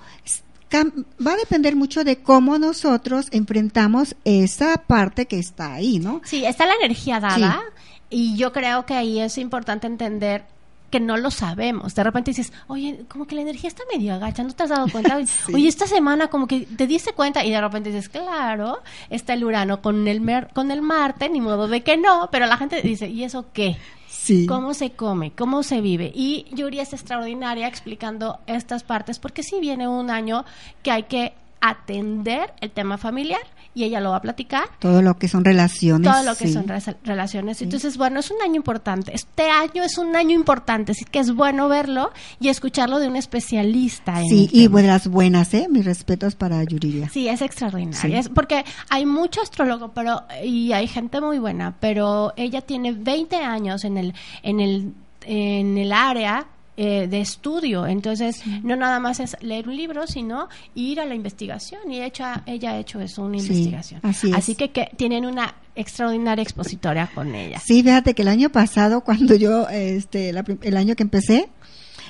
va a depender mucho de cómo nosotros enfrentamos esa parte que está ahí, ¿no? Sí, está la energía dada y yo creo que ahí es importante entender que no lo sabemos. De repente dices, oye, como que la energía está medio agacha, ¿no te has dado cuenta? Oye, esta semana como que te diste cuenta y de repente dices, claro, está el Urano con el, mer- con el Marte, ni modo de que no, pero la gente dice, ¿y eso qué? Sí. cómo se come, cómo se vive. Y Yuri es extraordinaria explicando estas partes, porque sí viene un año que hay que atender el tema familiar y ella lo va a platicar Todo lo que son relaciones. todo lo que sí. son relaciones. Entonces, bueno, es un año importante. Este año es un año importante, así que es bueno verlo y escucharlo de un especialista. En Sí, y las buenas, ¿eh? Mis respetos para Yuridia. Sí, es extraordinario. Sí. Es porque hay mucho astrólogo, pero y hay gente muy buena, pero ella tiene 20 años en el en el en el área eh, de estudio, entonces no nada más es leer un libro, sino ir a la investigación y hecha, ella ha hecho eso, una Sí, investigación. así es. que, que tienen una extraordinaria expositora con ella. Sí, fíjate que el año pasado, cuando yo, este, la el año que empecé,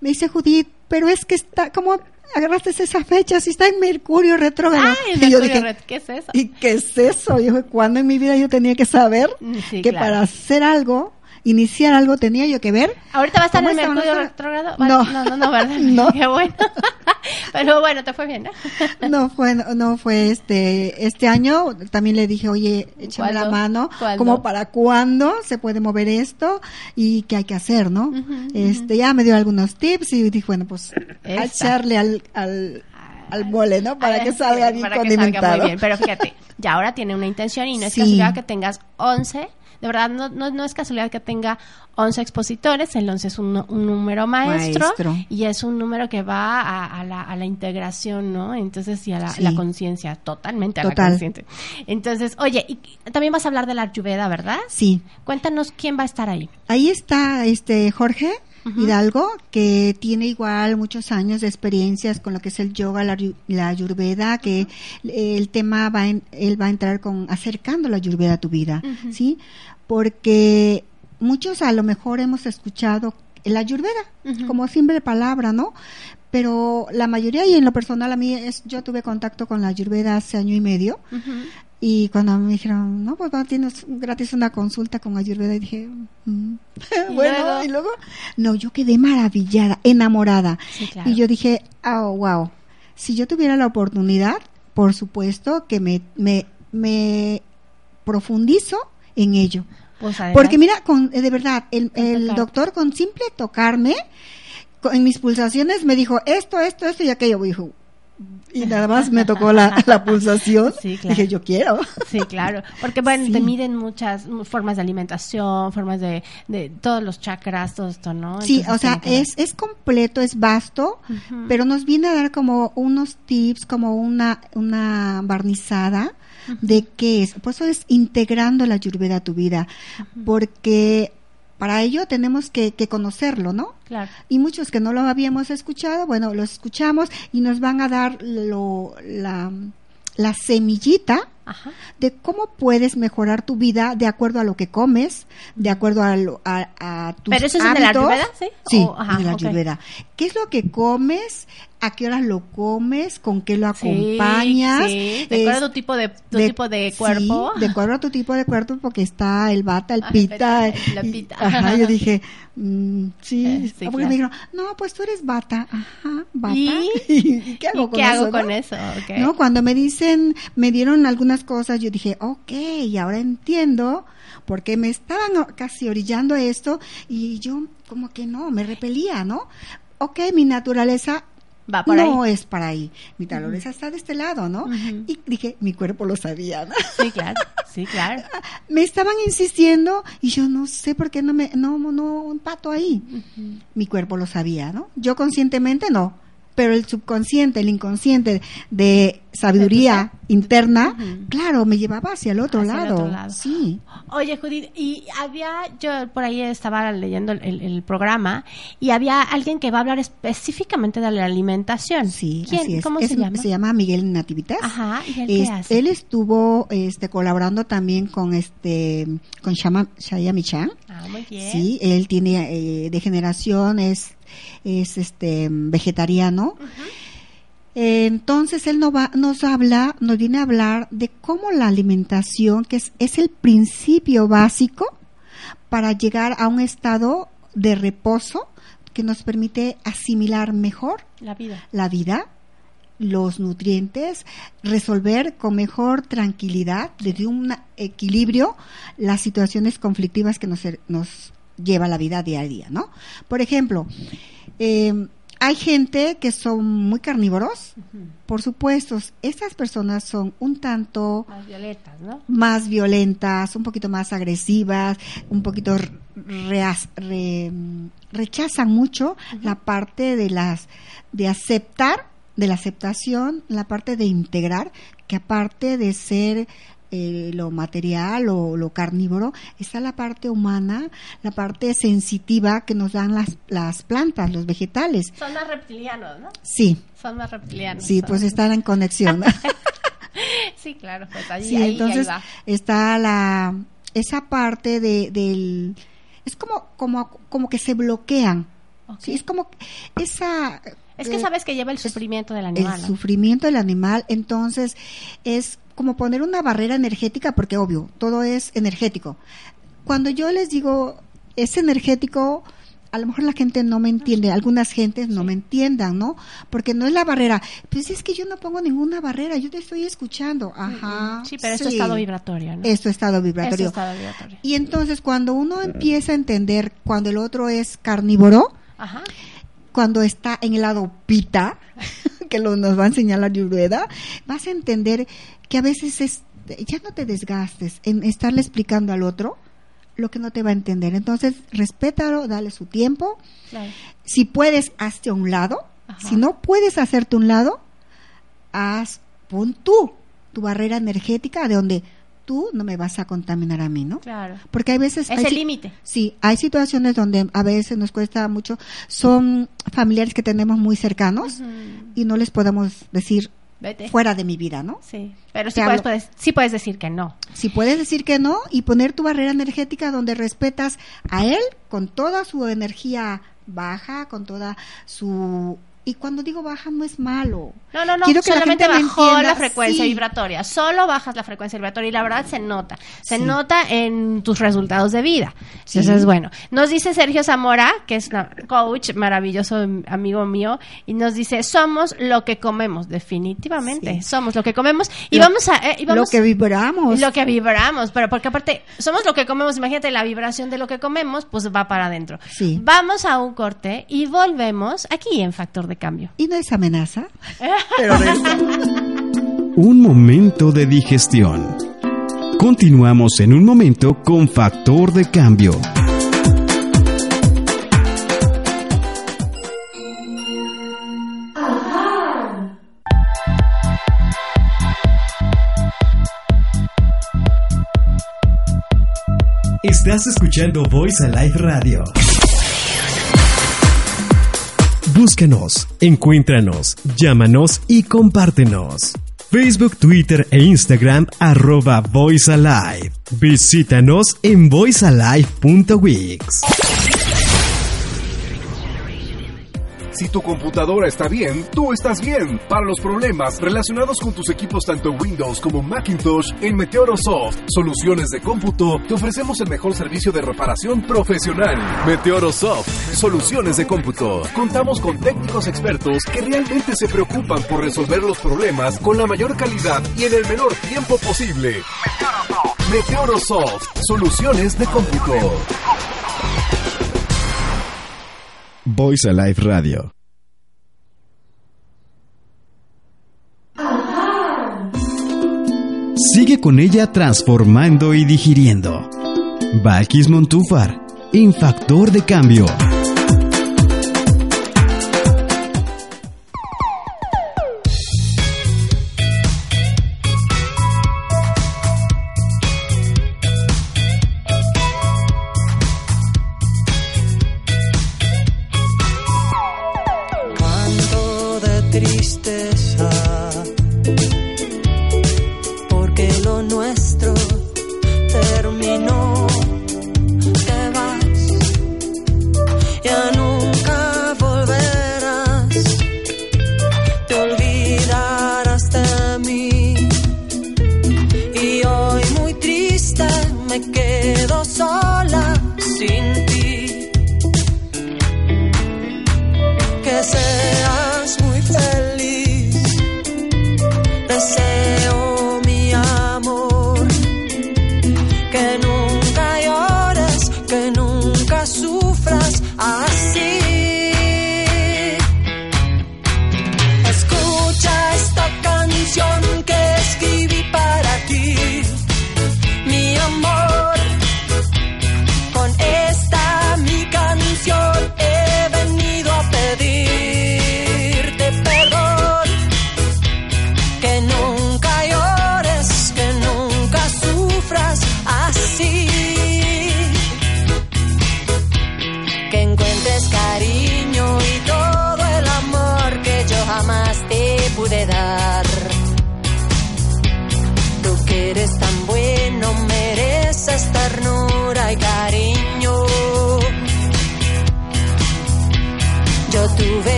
me dice Judith, pero es que está, ¿cómo agarraste esa fecha? Si está en Mercurio retrógrado. Ay, y yo dije, Red, ¿qué es eso? ¿y qué es eso? Yo, ¿cuándo en mi vida yo tenía que saber Mm, sí, que claro. para hacer algo, iniciar algo, tenía yo que ver? Ahorita va a estar ¿Cómo en? Mercurio retrógrado. No. no, no, no, ¿verdad? No. Qué bueno. Pero bueno, te fue bien, ¿no? No fue, no fue este, este año. También le dije, oye, échame la mano, ¿Cuándo? como para cuándo se puede mover esto y qué hay que hacer, ¿no? Ujú, Este, ya me dio algunos tips y dije, bueno, pues a Esa. echarle al, al, al mole, ¿no? Para que salga bien para que salga condimentado. muy bien. Pero fíjate, ya ahora tiene una intención y no es Sí. casualidad que tengas 11. De verdad, no, no, no es casualidad que tenga 11 expositores. El 11 es un, un número maestro, Maestro. y es un número que va a, a la, a la integración, ¿no? Entonces, y a la, Sí. la conciencia, totalmente a la Total. conciencia. Entonces, oye, y también vas a hablar de la Ayurveda, ¿verdad? Sí. Cuéntanos quién va a estar ahí. Ahí está este Jorge Hidalgo, que tiene igual muchos años de experiencias con lo que es el yoga, la, la ayurveda, que el tema va en- él va a entrar con acercando la ayurveda a tu vida. ¿sí? Porque muchos a lo mejor hemos escuchado la ayurveda como simple palabra, ¿no? Pero la mayoría y en lo personal a mí es yo tuve contacto con la ayurveda hace año y medio. Y cuando me dijeron, no, pues tienes gratis una consulta con Ayurveda, y dije, mm. ¿Y bueno, luego? y luego, no, yo quedé maravillada, enamorada. Sí, claro. Y yo dije, oh, wow, si yo tuviera la oportunidad, por supuesto que me, me, me profundizo en ello. Pues Porque mira, con, eh, de verdad, el, el doctor con simple tocarme, con- en mis pulsaciones me dijo esto, esto, esto y aquello. Dijo, y nada más me tocó la, la pulsación. Sí, claro. Dije, yo quiero. Sí, claro, porque bueno, Sí. te miden muchas formas de alimentación, formas de, de todos los chakras, todo esto, ¿no? Sí, Entonces, o sea, que es, es completo, es vasto, pero nos viene a dar como unos tips, como una, una barnizada de qué es. Por eso es integrando la ayurveda a tu vida, porque para ello tenemos que, que conocerlo, ¿no? Claro. Y muchos que no lo habíamos escuchado, bueno, lo escuchamos y nos van a dar lo, la, la semillita Ajá. de cómo puedes mejorar tu vida de acuerdo a lo que comes, de acuerdo a, lo- a, a tus ¿Pero eso es en el hábitos. Ayurveda, sí? Sí, O- ajá, en la ok. Ayurveda. ¿Qué es lo que comes? ¿A qué horas lo comes? ¿Con qué lo Sí, acompañas? Sí, de acuerdo a tu tipo de, tu de- tipo de sí, cuerpo. de acuerdo a tu tipo de cuerpo, porque está el bata, el Ah, pita. pita, la y- pita. ajá, yo dije, mm, sí. Eh, sí, porque claro. me dijeron, no, pues tú eres bata. Ajá, bata. ¿Y? ¿Y qué hago ¿Y con qué eso? hago no? con eso? No, cuando me dicen, me dieron algunas cosas, yo dije, ok, y ahora entiendo, porque me estaban casi orillando a esto y yo como que no, me repelía, ¿no? Ok, mi naturaleza Va no ahí. es para ahí, mi naturaleza está de este lado, ¿no? Y dije, mi cuerpo lo sabía, ¿no? Sí, claro. Sí, claro. me estaban insistiendo y yo no sé por qué no me, no, no empato ahí. Mi cuerpo lo sabía, ¿no? Yo conscientemente no, pero el subconsciente, el inconsciente de sabiduría interna, claro, me llevaba hacia el otro, Hacia el lado. otro lado. Sí. Oye, Judith, y había, yo por ahí estaba leyendo el, programa y había alguien que va a hablar específicamente de la alimentación. Sí, ¿Quién? así es. ¿Cómo Es- se llama? Se llama Miguel Nativitas. Ajá, ¿y él qué Es- hace? él estuvo este colaborando también con este con Shama, Shaya Michan. Ah, muy bien. Sí, él tiene eh, de generación, es, es este vegetariano. Eh, Entonces él no va, nos habla, nos viene a hablar de cómo la alimentación, que es, es el principio básico para llegar a un estado de reposo que nos permite asimilar mejor La vida. la vida, los nutrientes, resolver con mejor tranquilidad, desde un equilibrio, las situaciones conflictivas que nos, nos lleva la vida día a día, ¿no? Por ejemplo, eh, Hay gente que son muy carnívoros, por supuesto, estas personas son un tanto Más violetas, ¿no? más violentas, un poquito más agresivas, un poquito reas- re- rechazan mucho la parte de las de aceptar, de la aceptación, la parte de integrar, que aparte de ser eh, lo material o lo carnívoro, está la parte humana, la parte sensitiva que nos dan las, las plantas, los vegetales. Son más reptilianos, ¿no? Sí, Son más reptilianos. sí, son- pues están en conexión. Sí, claro, pues ahí, Sí, ahí, entonces ahí va. está la esa parte de, del es como como como que se bloquean. Sí, es como esa Es que eh, sabes que lleva el sufrimiento del el animal. ¿no? sufrimiento del animal, entonces es como poner una barrera energética porque obvio, todo es energético. Cuando yo les digo es energético, a lo mejor la gente no me entiende, algunas gentes no me entiendan, ¿no? Porque no es la barrera. Pues es que yo no pongo ninguna barrera, yo te estoy escuchando. Ajá. Sí, pero esto es estado vibratorio, ¿no? Esto es estado Esto es vibratorio. estado vibratorio. Y entonces cuando uno empieza a entender cuando el otro es carnívoro, Ajá. cuando está en el lado pita, que lo, nos va a enseñar la Ayurveda, vas a entender que a veces es, ya no te desgastes en estarle explicando al otro lo que no te va a entender. Entonces, respétalo, dale su tiempo. Claro. Si puedes, hazte a un lado. Ajá. Si no puedes hacerte a un lado, haz, pon tú tu barrera energética de donde tú no me vas a contaminar a mí, ¿no? Claro. Porque hay veces... Es hay el límite. Sí, hay situaciones donde a veces nos cuesta mucho. Son familiares que tenemos muy cercanos y no les podemos decir Vete. fuera de mi vida, ¿no? Sí. Pero sí puedes, puedes- sí puedes decir que no. Si puedes decir que no y poner tu barrera energética donde respetas a él con toda su energía baja, con toda su... Y cuando digo baja no es malo. No, no, no, Quiero que la solamente gente me bajó entienda, la frecuencia sí. vibratoria. Solo bajas la frecuencia vibratoria y la verdad se nota. Se Sí. nota en tus resultados de vida. Sí. Entonces, bueno, nos dice Sergio Zamora, que es coach maravilloso amigo mío, y nos dice, somos lo que comemos, definitivamente. Sí. Somos lo que comemos. Y Lo- vamos a... eh, y Lo vamos- que vibramos. Lo que vibramos, pero porque aparte somos lo que comemos, imagínate la vibración de lo que comemos, pues va para adentro. Sí. Vamos a un corte y volvemos aquí en Factor de Cambio. Y no es amenaza. Un momento de digestión. Continuamos en un momento con factor de cambio. Estás escuchando Voice Alive Radio. Búscanos, encuéntranos, llámanos y compártenos. Facebook, Twitter e Instagram arroba Voice Alive. Visítanos en voicealive.wix. Si tu computadora está bien, tú estás bien. Para los problemas relacionados con tus equipos tanto Windows como Macintosh, en Meteorosoft, Soluciones de Cómputo, te ofrecemos el mejor servicio de reparación profesional. Meteorosoft, Soluciones de Cómputo. Contamos con técnicos expertos que realmente se preocupan por resolver los problemas con la mayor calidad y en el menor tiempo posible. Meteorosoft, Soluciones de Cómputo. Voice Alive Radio. Sigue con ella transformando y digiriendo. Valkis Montúfar, en Factor de Cambio.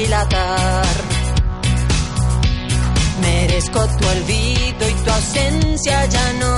Aquilatar. Merezco tu olvido y tu ausencia, ya nunca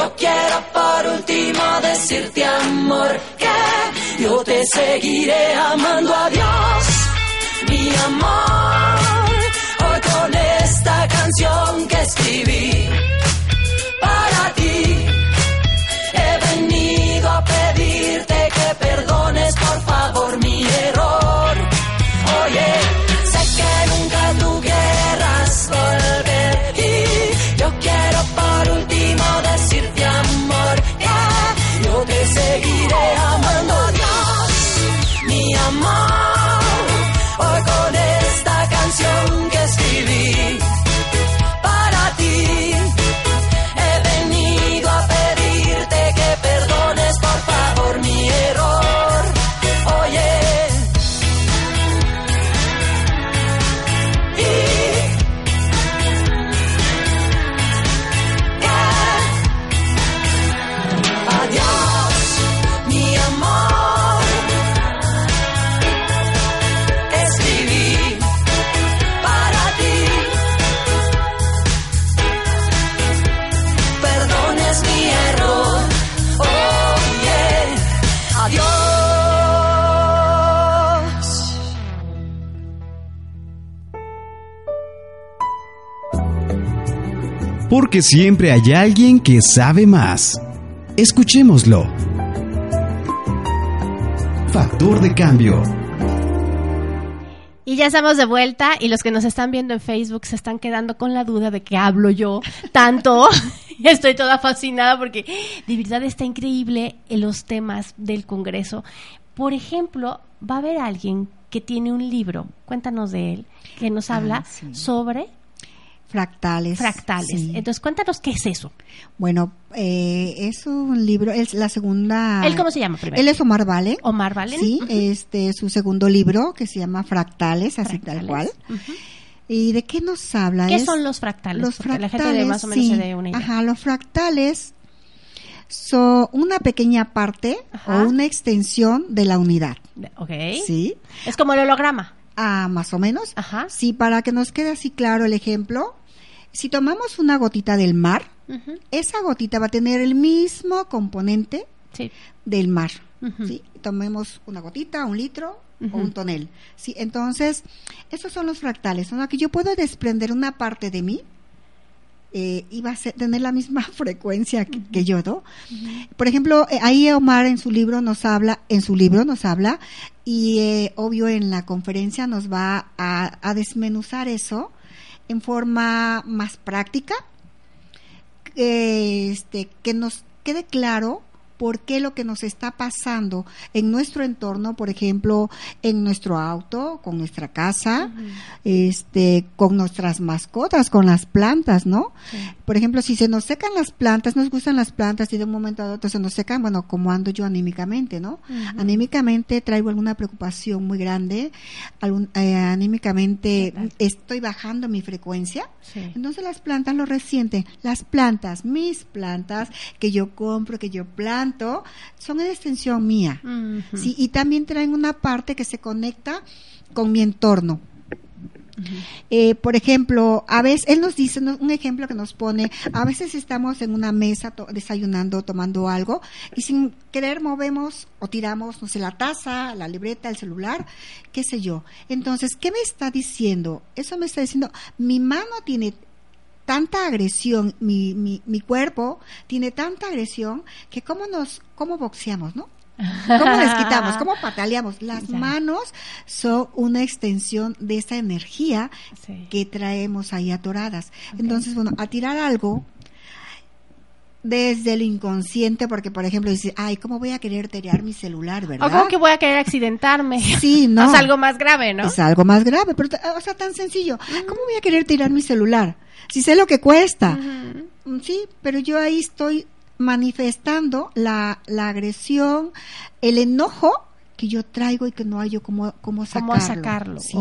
yo quiero por último decirte amor que yo te seguiré amando a Dios, mi amor. Hoy con esta canción que escribí para ti. He venido a pedirte que perdones por favor mi error. Oye, sé que nunca tú querrás volver amor. Hoy con esta canción que escribí Porque siempre hay alguien que sabe más. Escuchémoslo. Factor de cambio. Y ya estamos de vuelta y los que nos están viendo en Facebook se están quedando con la duda de que hablo yo tanto. Estoy toda fascinada porque de verdad está increíble en los temas del Congreso. Por ejemplo, va a haber alguien que tiene un libro, cuéntanos de él, que nos Ah, habla sí. sobre Fractales. fractales. sí. Entonces, cuéntanos qué es eso. Bueno, eh, es un libro, es la segunda. ¿Él cómo se llama primero? Él es Omar Vale. Omar Valen. Sí, Ujú. este su segundo libro que se llama Fractales, así tal Fractales. cual. Ujú. ¿Y de qué nos habla? ¿Qué Es- son los fractales? Los Porque fractales, la gente de más o menos sí. se dé una idea. Ajá, los fractales son una pequeña parte Ajá. o una extensión de la unidad. Ok. ¿Sí? Es como el holograma. Ah, más o menos. Ajá. Sí, para que nos quede así claro el ejemplo, si tomamos una gotita del mar, esa gotita va a tener el mismo componente Sí. del mar. Ujú. ¿sí? Tomemos una gotita, un litro o un tonel. ¿sí? Entonces, esos son los fractales, son que yo puedo desprender una parte de mí eh, y va a ser- tener la misma frecuencia que, que yo, ¿no? Por ejemplo, eh, ahí Omar en su libro nos habla, en su libro nos habla y eh, obvio en la conferencia nos va a, a desmenuzar eso en forma más práctica, este, que nos quede claro por qué lo que nos está pasando en nuestro entorno, por ejemplo, en nuestro auto, con nuestra casa, este, con nuestras mascotas, con las plantas, ¿no? Por ejemplo, si se nos secan las plantas, nos gustan las plantas y de un momento a otro se nos secan, bueno, como ando yo anímicamente, ¿no? Anímicamente traigo alguna preocupación muy grande, algún- eh, anímicamente estoy bajando mi frecuencia, Sí. entonces las plantas lo resienten. Las plantas, mis plantas que yo compro, que yo planto, son una extensión mía. Sí, y también traen una parte que se conecta con mi entorno. Eh, por ejemplo, a veces, él nos dice, ¿no? un ejemplo que nos pone, a veces estamos en una mesa to- desayunando, tomando algo, y sin querer movemos o tiramos, no sé, la taza, la libreta, el celular, qué sé yo. Entonces, ¿qué me está diciendo? Eso me está diciendo, mi mano tiene tanta agresión, mi, mi, mi cuerpo tiene tanta agresión que cómo nos, cómo boxeamos, ¿no? ¿Cómo les quitamos? ¿Cómo pataleamos? Las Ya. manos son una extensión de esa energía Sí. que traemos ahí atoradas. Entonces, bueno, a tirar algo desde el inconsciente, porque por ejemplo dice, ay, ¿cómo voy a querer tirar mi celular, verdad? O como que voy a querer accidentarme. Sí, no. Sea, algo más grave, ¿no? Es algo más grave, pero, o sea, tan sencillo. ¿Cómo voy a querer tirar mi celular? Si sé lo que cuesta. Mm, Sí, pero yo ahí estoy manifestando la, la agresión, el enojo que yo traigo y que no hay yo cómo, cómo sacarlo. Cómo sacarlo, ¿sí?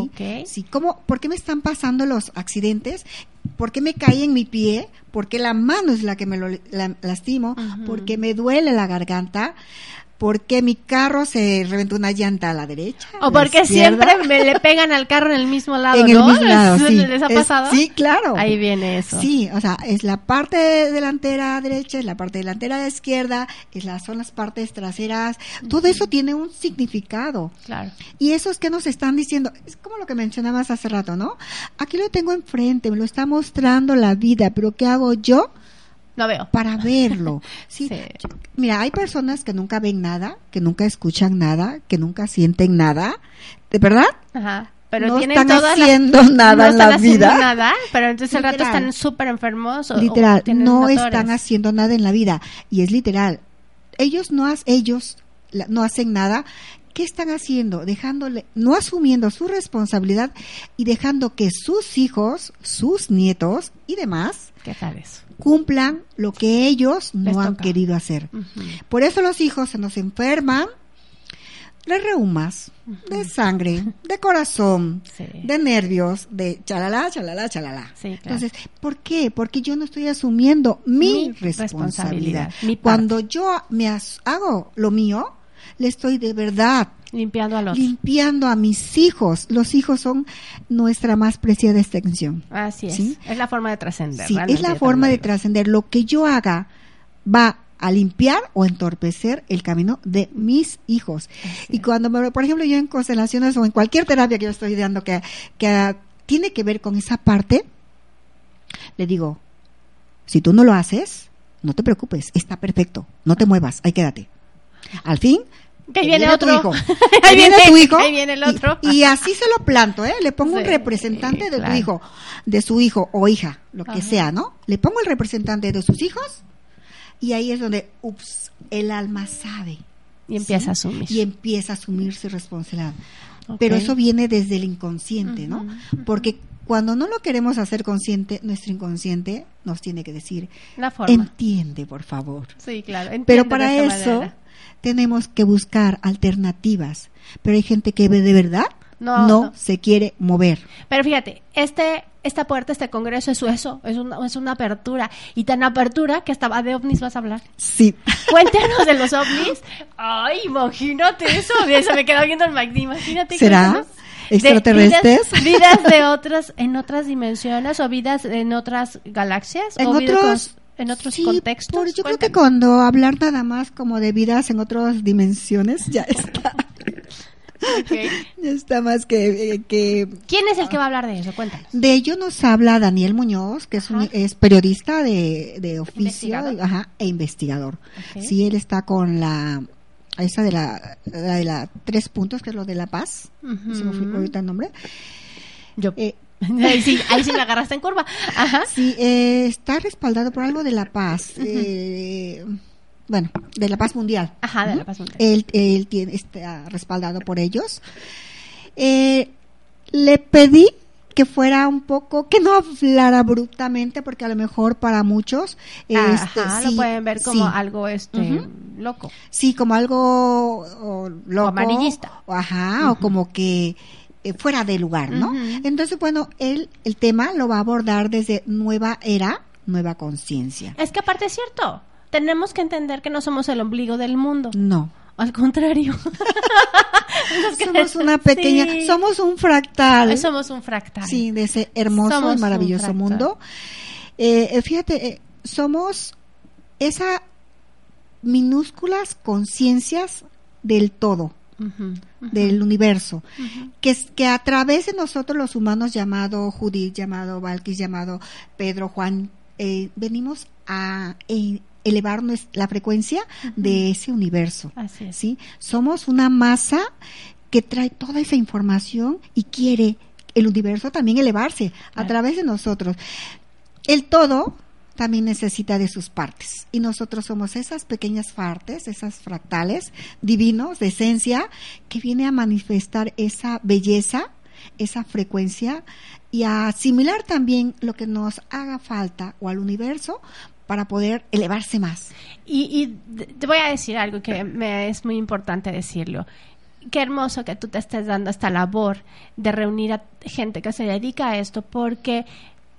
Sí, ¿cómo, ¿por qué me están pasando los accidentes? ¿Por qué me caí en mi pie? ¿Por qué la mano es la que me lo la- lastimo? Ujú. ¿Por qué me duele la garganta? ¿Por qué mi carro se reventó una llanta a la derecha? O porque siempre me le pegan al carro en el mismo lado, en el ¿no? mismo lado, sí. ¿Les ha Es- pasado? sí, claro. Ahí viene eso. Sí, o sea, es la parte delantera derecha, es la parte delantera izquierda, es la, son las partes traseras. Todo eso tiene un significado. Claro. Y esos que nos están diciendo, es como lo que mencionabas hace rato, ¿no? Aquí lo tengo enfrente, me lo está mostrando la vida, pero ¿qué hago yo Veo. para verlo? Sí. Sí. Mira, hay personas que nunca ven nada, que nunca escuchan nada, que nunca sienten nada, ¿de verdad? Ajá. Pero no tienen están haciendo nada no en están la haciendo vida. nada, pero entonces al rato Literal. están súper enfermos. o- literal, no están haciendo nada en la vida y es literal. Ellos no has- ellos no hacen nada. ¿Qué están haciendo? Dejándole, no asumiendo su responsabilidad y dejando que sus hijos, sus nietos y demás ¿Qué tal eso? cumplan lo que ellos Les no han querido hacer. Por eso los hijos se nos enferman de reumas, de sangre, de corazón, Sí. de nervios, de chalala, chalala, chalala. Sí, claro. Entonces, ¿por qué? Porque yo no estoy asumiendo mi, Mi responsabilidad. responsabilidad, mi parte. Cuando yo me hago lo mío, le estoy de verdad Limpiando al otro. limpiando a mis hijos. Los hijos son nuestra más preciada extensión. Así es. ¿Sí? Es la forma de trascender. Sí, es la forma de trascender. Lo que yo haga va a limpiar o entorpecer el camino de mis hijos. Y cuando, me, por ejemplo, yo en constelaciones o en cualquier terapia que yo estoy dando que, que tiene que ver con esa parte, le digo, si tú no lo haces, no te preocupes, está perfecto, no te muevas, ahí quédate. Al fin, Que ahí viene tu otro. hijo. Ahí viene viene- tu hijo. ahí viene el y- otro. Y, así se lo planto, ¿eh? Le pongo un Sí, representante de claro. tu hijo, de su hijo o hija, lo que sea, ¿no? Le pongo el representante de sus hijos y ahí es donde, ups, el alma sabe. Y empieza ¿sí? a asumir. Y empieza a asumir su responsabilidad. Pero eso viene desde el inconsciente, ¿no? Porque cuando no lo queremos hacer consciente, nuestro inconsciente nos tiene que decir, La forma. entiende, por favor. Sí, claro. Pero para eso manera. Tenemos que buscar alternativas. Pero hay gente que de verdad No, no, no. se quiere mover. Pero fíjate, este, esta puerta, este congreso es eso, es una, es una apertura. Y tan apertura que hasta de ovnis vas a hablar. Sí. Cuéntanos de los ovnis. Ay, imagínate eso. Se me quedó viendo el Mike. Imagínate. ¿Será? De ¿Extraterrestres? Vidas, vidas de otras, en otras dimensiones o vidas en otras galaxias En o otros, en otros sí, contextos. por- yo creo que cuando hablar nada más como de vidas en otras dimensiones, ya está. Ok. ya está más que, eh, que ¿Quién es el que va a hablar de eso? Cuéntanos. De ello nos habla Daniel Muñoz, que es, un- es periodista de, de oficio ajá, e investigador. Ok. Sí, él está con la esa de la, la de la tres puntos, que es lo de la paz. Ujú. Se me fue ahorita el nombre. Yo. Eh, ahí, sí, ahí sí me agarraste en curva. Ajá. sí, eh, está respaldado por algo de la paz. eh, bueno, de la paz mundial. Ajá, de la paz mundial. Él, él tiene, está respaldado por ellos. Eh, le pedí que fuera un poco, que no hablara abruptamente, porque a lo mejor para muchos, este, Ajá, sí, lo pueden ver como sí, algo este loco. sí, como algo o, loco, amarillista. o ajá, o como que eh, fuera de lugar, ¿no? Entonces, bueno, él, el tema lo va a abordar desde nueva era, nueva conciencia. Es que aparte es cierto, tenemos que entender que no somos el ombligo del mundo. No. Al contrario. Somos una pequeña, Sí. somos un fractal. Somos un fractal. Sí, de ese hermoso Somos y maravilloso mundo. Eh, eh, fíjate, eh, somos esa minúsculas conciencias del todo. Del universo, que, es, que a través de nosotros los humanos, llamado Judith, llamado Valkis, llamado Pedro, Juan, eh, venimos a eh, elevar la frecuencia de ese universo. Así es. ¿sí? Somos una masa que trae toda esa información y quiere el universo también elevarse a través de nosotros. El todo también necesita de sus partes y nosotros somos esas pequeñas partes, esas fractales divinos de esencia que viene a manifestar esa belleza, esa frecuencia y a asimilar también lo que nos haga falta o al universo para poder elevarse más. Y, te voy a decir algo que me es muy importante decirlo. Qué hermoso que tú te estés dando esta labor de reunir a gente que se dedica a esto, porque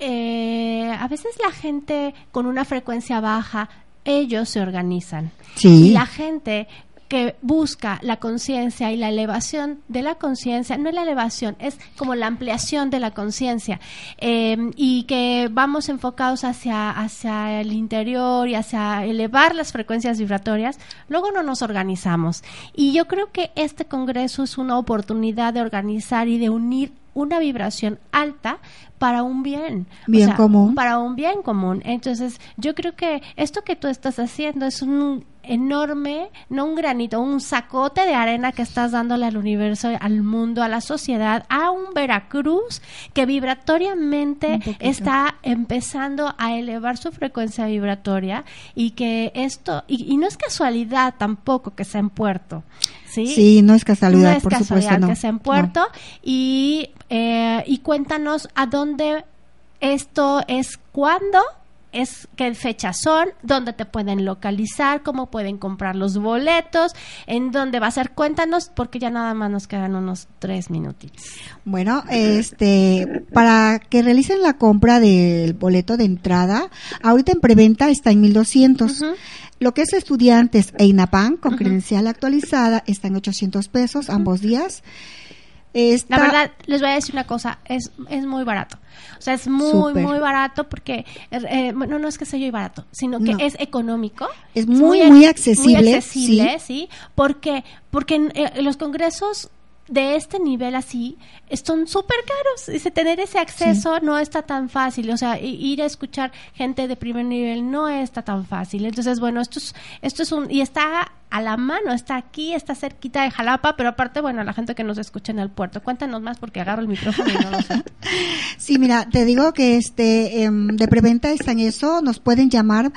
eh, a veces la gente con una frecuencia baja, ellos se organizan. Sí. Y la gente que busca la conciencia y la elevación de la conciencia, no es la elevación, es como la ampliación de la conciencia eh, y que vamos enfocados hacia, hacia el interior y hacia elevar las frecuencias vibratorias, luego no nos organizamos. Y yo creo que este congreso es una oportunidad de organizar y de unir una vibración alta para un bien. O Bien sea, común. Para un bien común. Entonces, yo creo que esto que tú estás haciendo es un enorme, no un granito, un sacote de arena que estás dándole al universo, al mundo, a la sociedad, a un Veracruz que vibratoriamente está empezando a elevar su frecuencia vibratoria y que esto, y, y no es casualidad tampoco que sea en Puerto, ¿sí? Sí, no es casualidad, no es por casualidad supuesto, no. que sea en No. Puerto y, eh, y cuéntanos a dónde esto es cuándo es qué fechas son, dónde te pueden localizar, cómo pueden comprar los boletos, en dónde va a ser. Cuéntanos, porque ya nada más nos quedan unos tres minutitos. Bueno, este, para que realicen la compra del boleto de entrada, ahorita en preventa está en 1200. Ujú. Lo que es estudiantes e INAPAN con credencial actualizada está en 800 pesos ambos días. La verdad, les voy a decir una cosa, es, es muy barato. O sea, es muy, muy barato porque, eh, bueno, no es que sea yo barato, sino que No. es económico. Es muy, muy accesible, Muy accesible, sí. porque Porque en, eh, los congresos de este nivel así son súper caros. Dice, tener ese acceso no está tan fácil. O sea, ir a escuchar gente de primer nivel no está tan fácil. Entonces, bueno, esto es, esto es un... Y está a la mano, está aquí, está cerquita de Jalapa, pero aparte, bueno, la gente que nos escucha en el puerto. Cuéntanos más porque agarro el micrófono y no lo sé. Sí, mira, te digo que este em, de preventa está en eso, nos pueden llamar.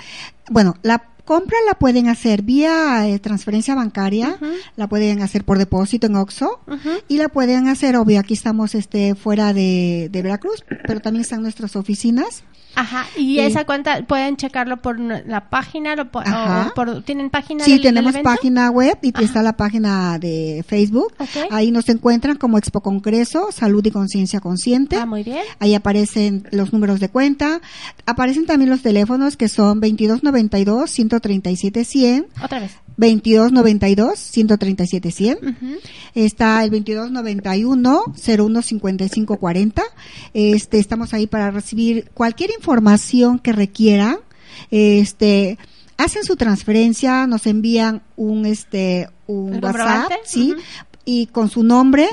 Bueno, la compra la pueden hacer vía eh, transferencia bancaria, la pueden hacer por depósito en Oxxo Ujú. y la pueden hacer, obvio, aquí estamos este fuera de, de Veracruz, pero también están nuestras oficinas. Ajá, y Sí. esa cuenta pueden checarlo por la página, lo o por, ¿tienen página Sí, del- tenemos página web y Ajá. está la página de Facebook. Ok. Ahí nos encuentran como Expo Congreso, Salud y Conciencia Consciente. Ah, muy bien. Ahí aparecen los números de cuenta. Aparecen también los teléfonos que son 2292 137 100, Otra vez. 2292 137 100. Ujú. Está el 2291 015540. Este estamos ahí para recibir cualquier información que requieran. Este hacen su transferencia, nos envían un este un ¿El WhatsApp, sí. Y con su nombre,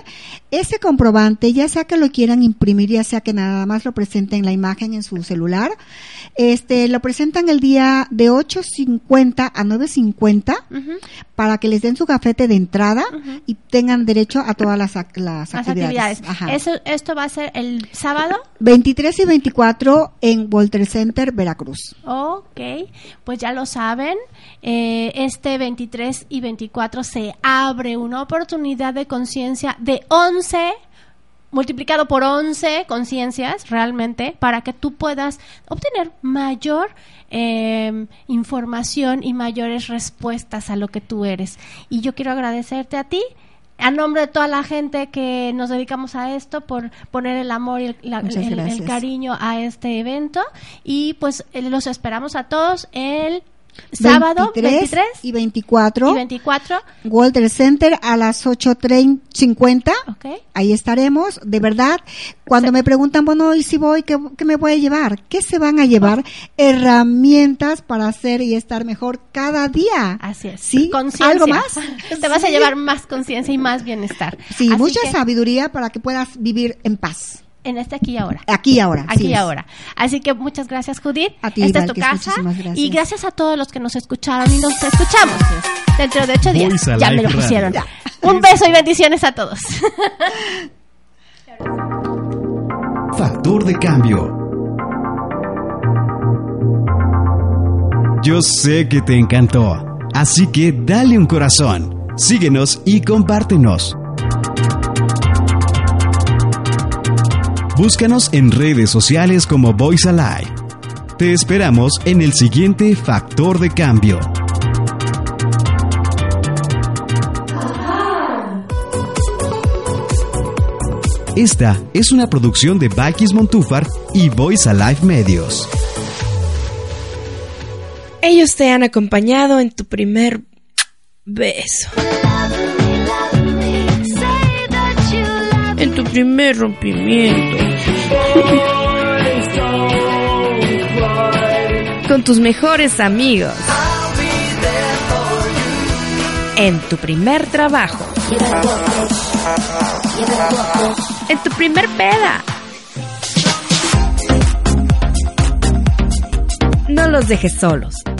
ese comprobante, ya sea que lo quieran imprimir, ya sea que nada más lo presenten la imagen en su celular, este lo presentan el día de 8.50 a 9.50 Ujú. para que les den su gafete de entrada y tengan derecho a todas las, las Las actividades. Eso, esto va a ser el sábado. 23 y 24 en Volter Center, Veracruz. Ok, pues ya lo saben. eh, este 23 y 24 se abre una oportunidad de conciencia de 11 multiplicado por 11 conciencias realmente para que tú puedas obtener mayor eh, información y mayores respuestas a lo que tú eres. Y yo quiero agradecerte a ti. A nombre de toda la gente que nos dedicamos a esto, por poner el amor y el, la- el- cariño a este evento. Y pues eh, los esperamos a todos el Sábado 23, y 24. y 24. Walter Center a las 8.50. Ok. Ahí estaremos, de verdad. Cuando me preguntan, bueno, ¿y si voy, qué, qué me voy a llevar? ¿Qué se van a llevar? Herramientas para hacer y estar mejor cada día. Así es. ¿Sí? Conciencia. ¿Algo más? Te vas a llevar más conciencia y más bienestar. Sí, Así mucha que sabiduría para que puedas vivir en paz. En este aquí y ahora. Aquí y ahora. Aquí así y es. ahora. Así que muchas gracias, Judith. A ti, Esta es tu casa. muchísimas gracias. Y gracias a todos los que nos escucharon y nos escuchamos dentro de ocho días. Voice Ya me lo pusieron. Un beso y bendiciones a todos. Factor de cambio. Yo sé que te encantó, así que dale un corazón, síguenos y compártenos. Búscanos en redes sociales como Voice Alive. Te esperamos en el siguiente Factor de Cambio. Esta es una producción de Bakis Montúfar y Voice Alive Medios. Ellos te han acompañado en tu primer beso. En tu primer rompimiento. Con tus mejores amigos. En tu primer trabajo. En tu primer peda. No los dejes solos.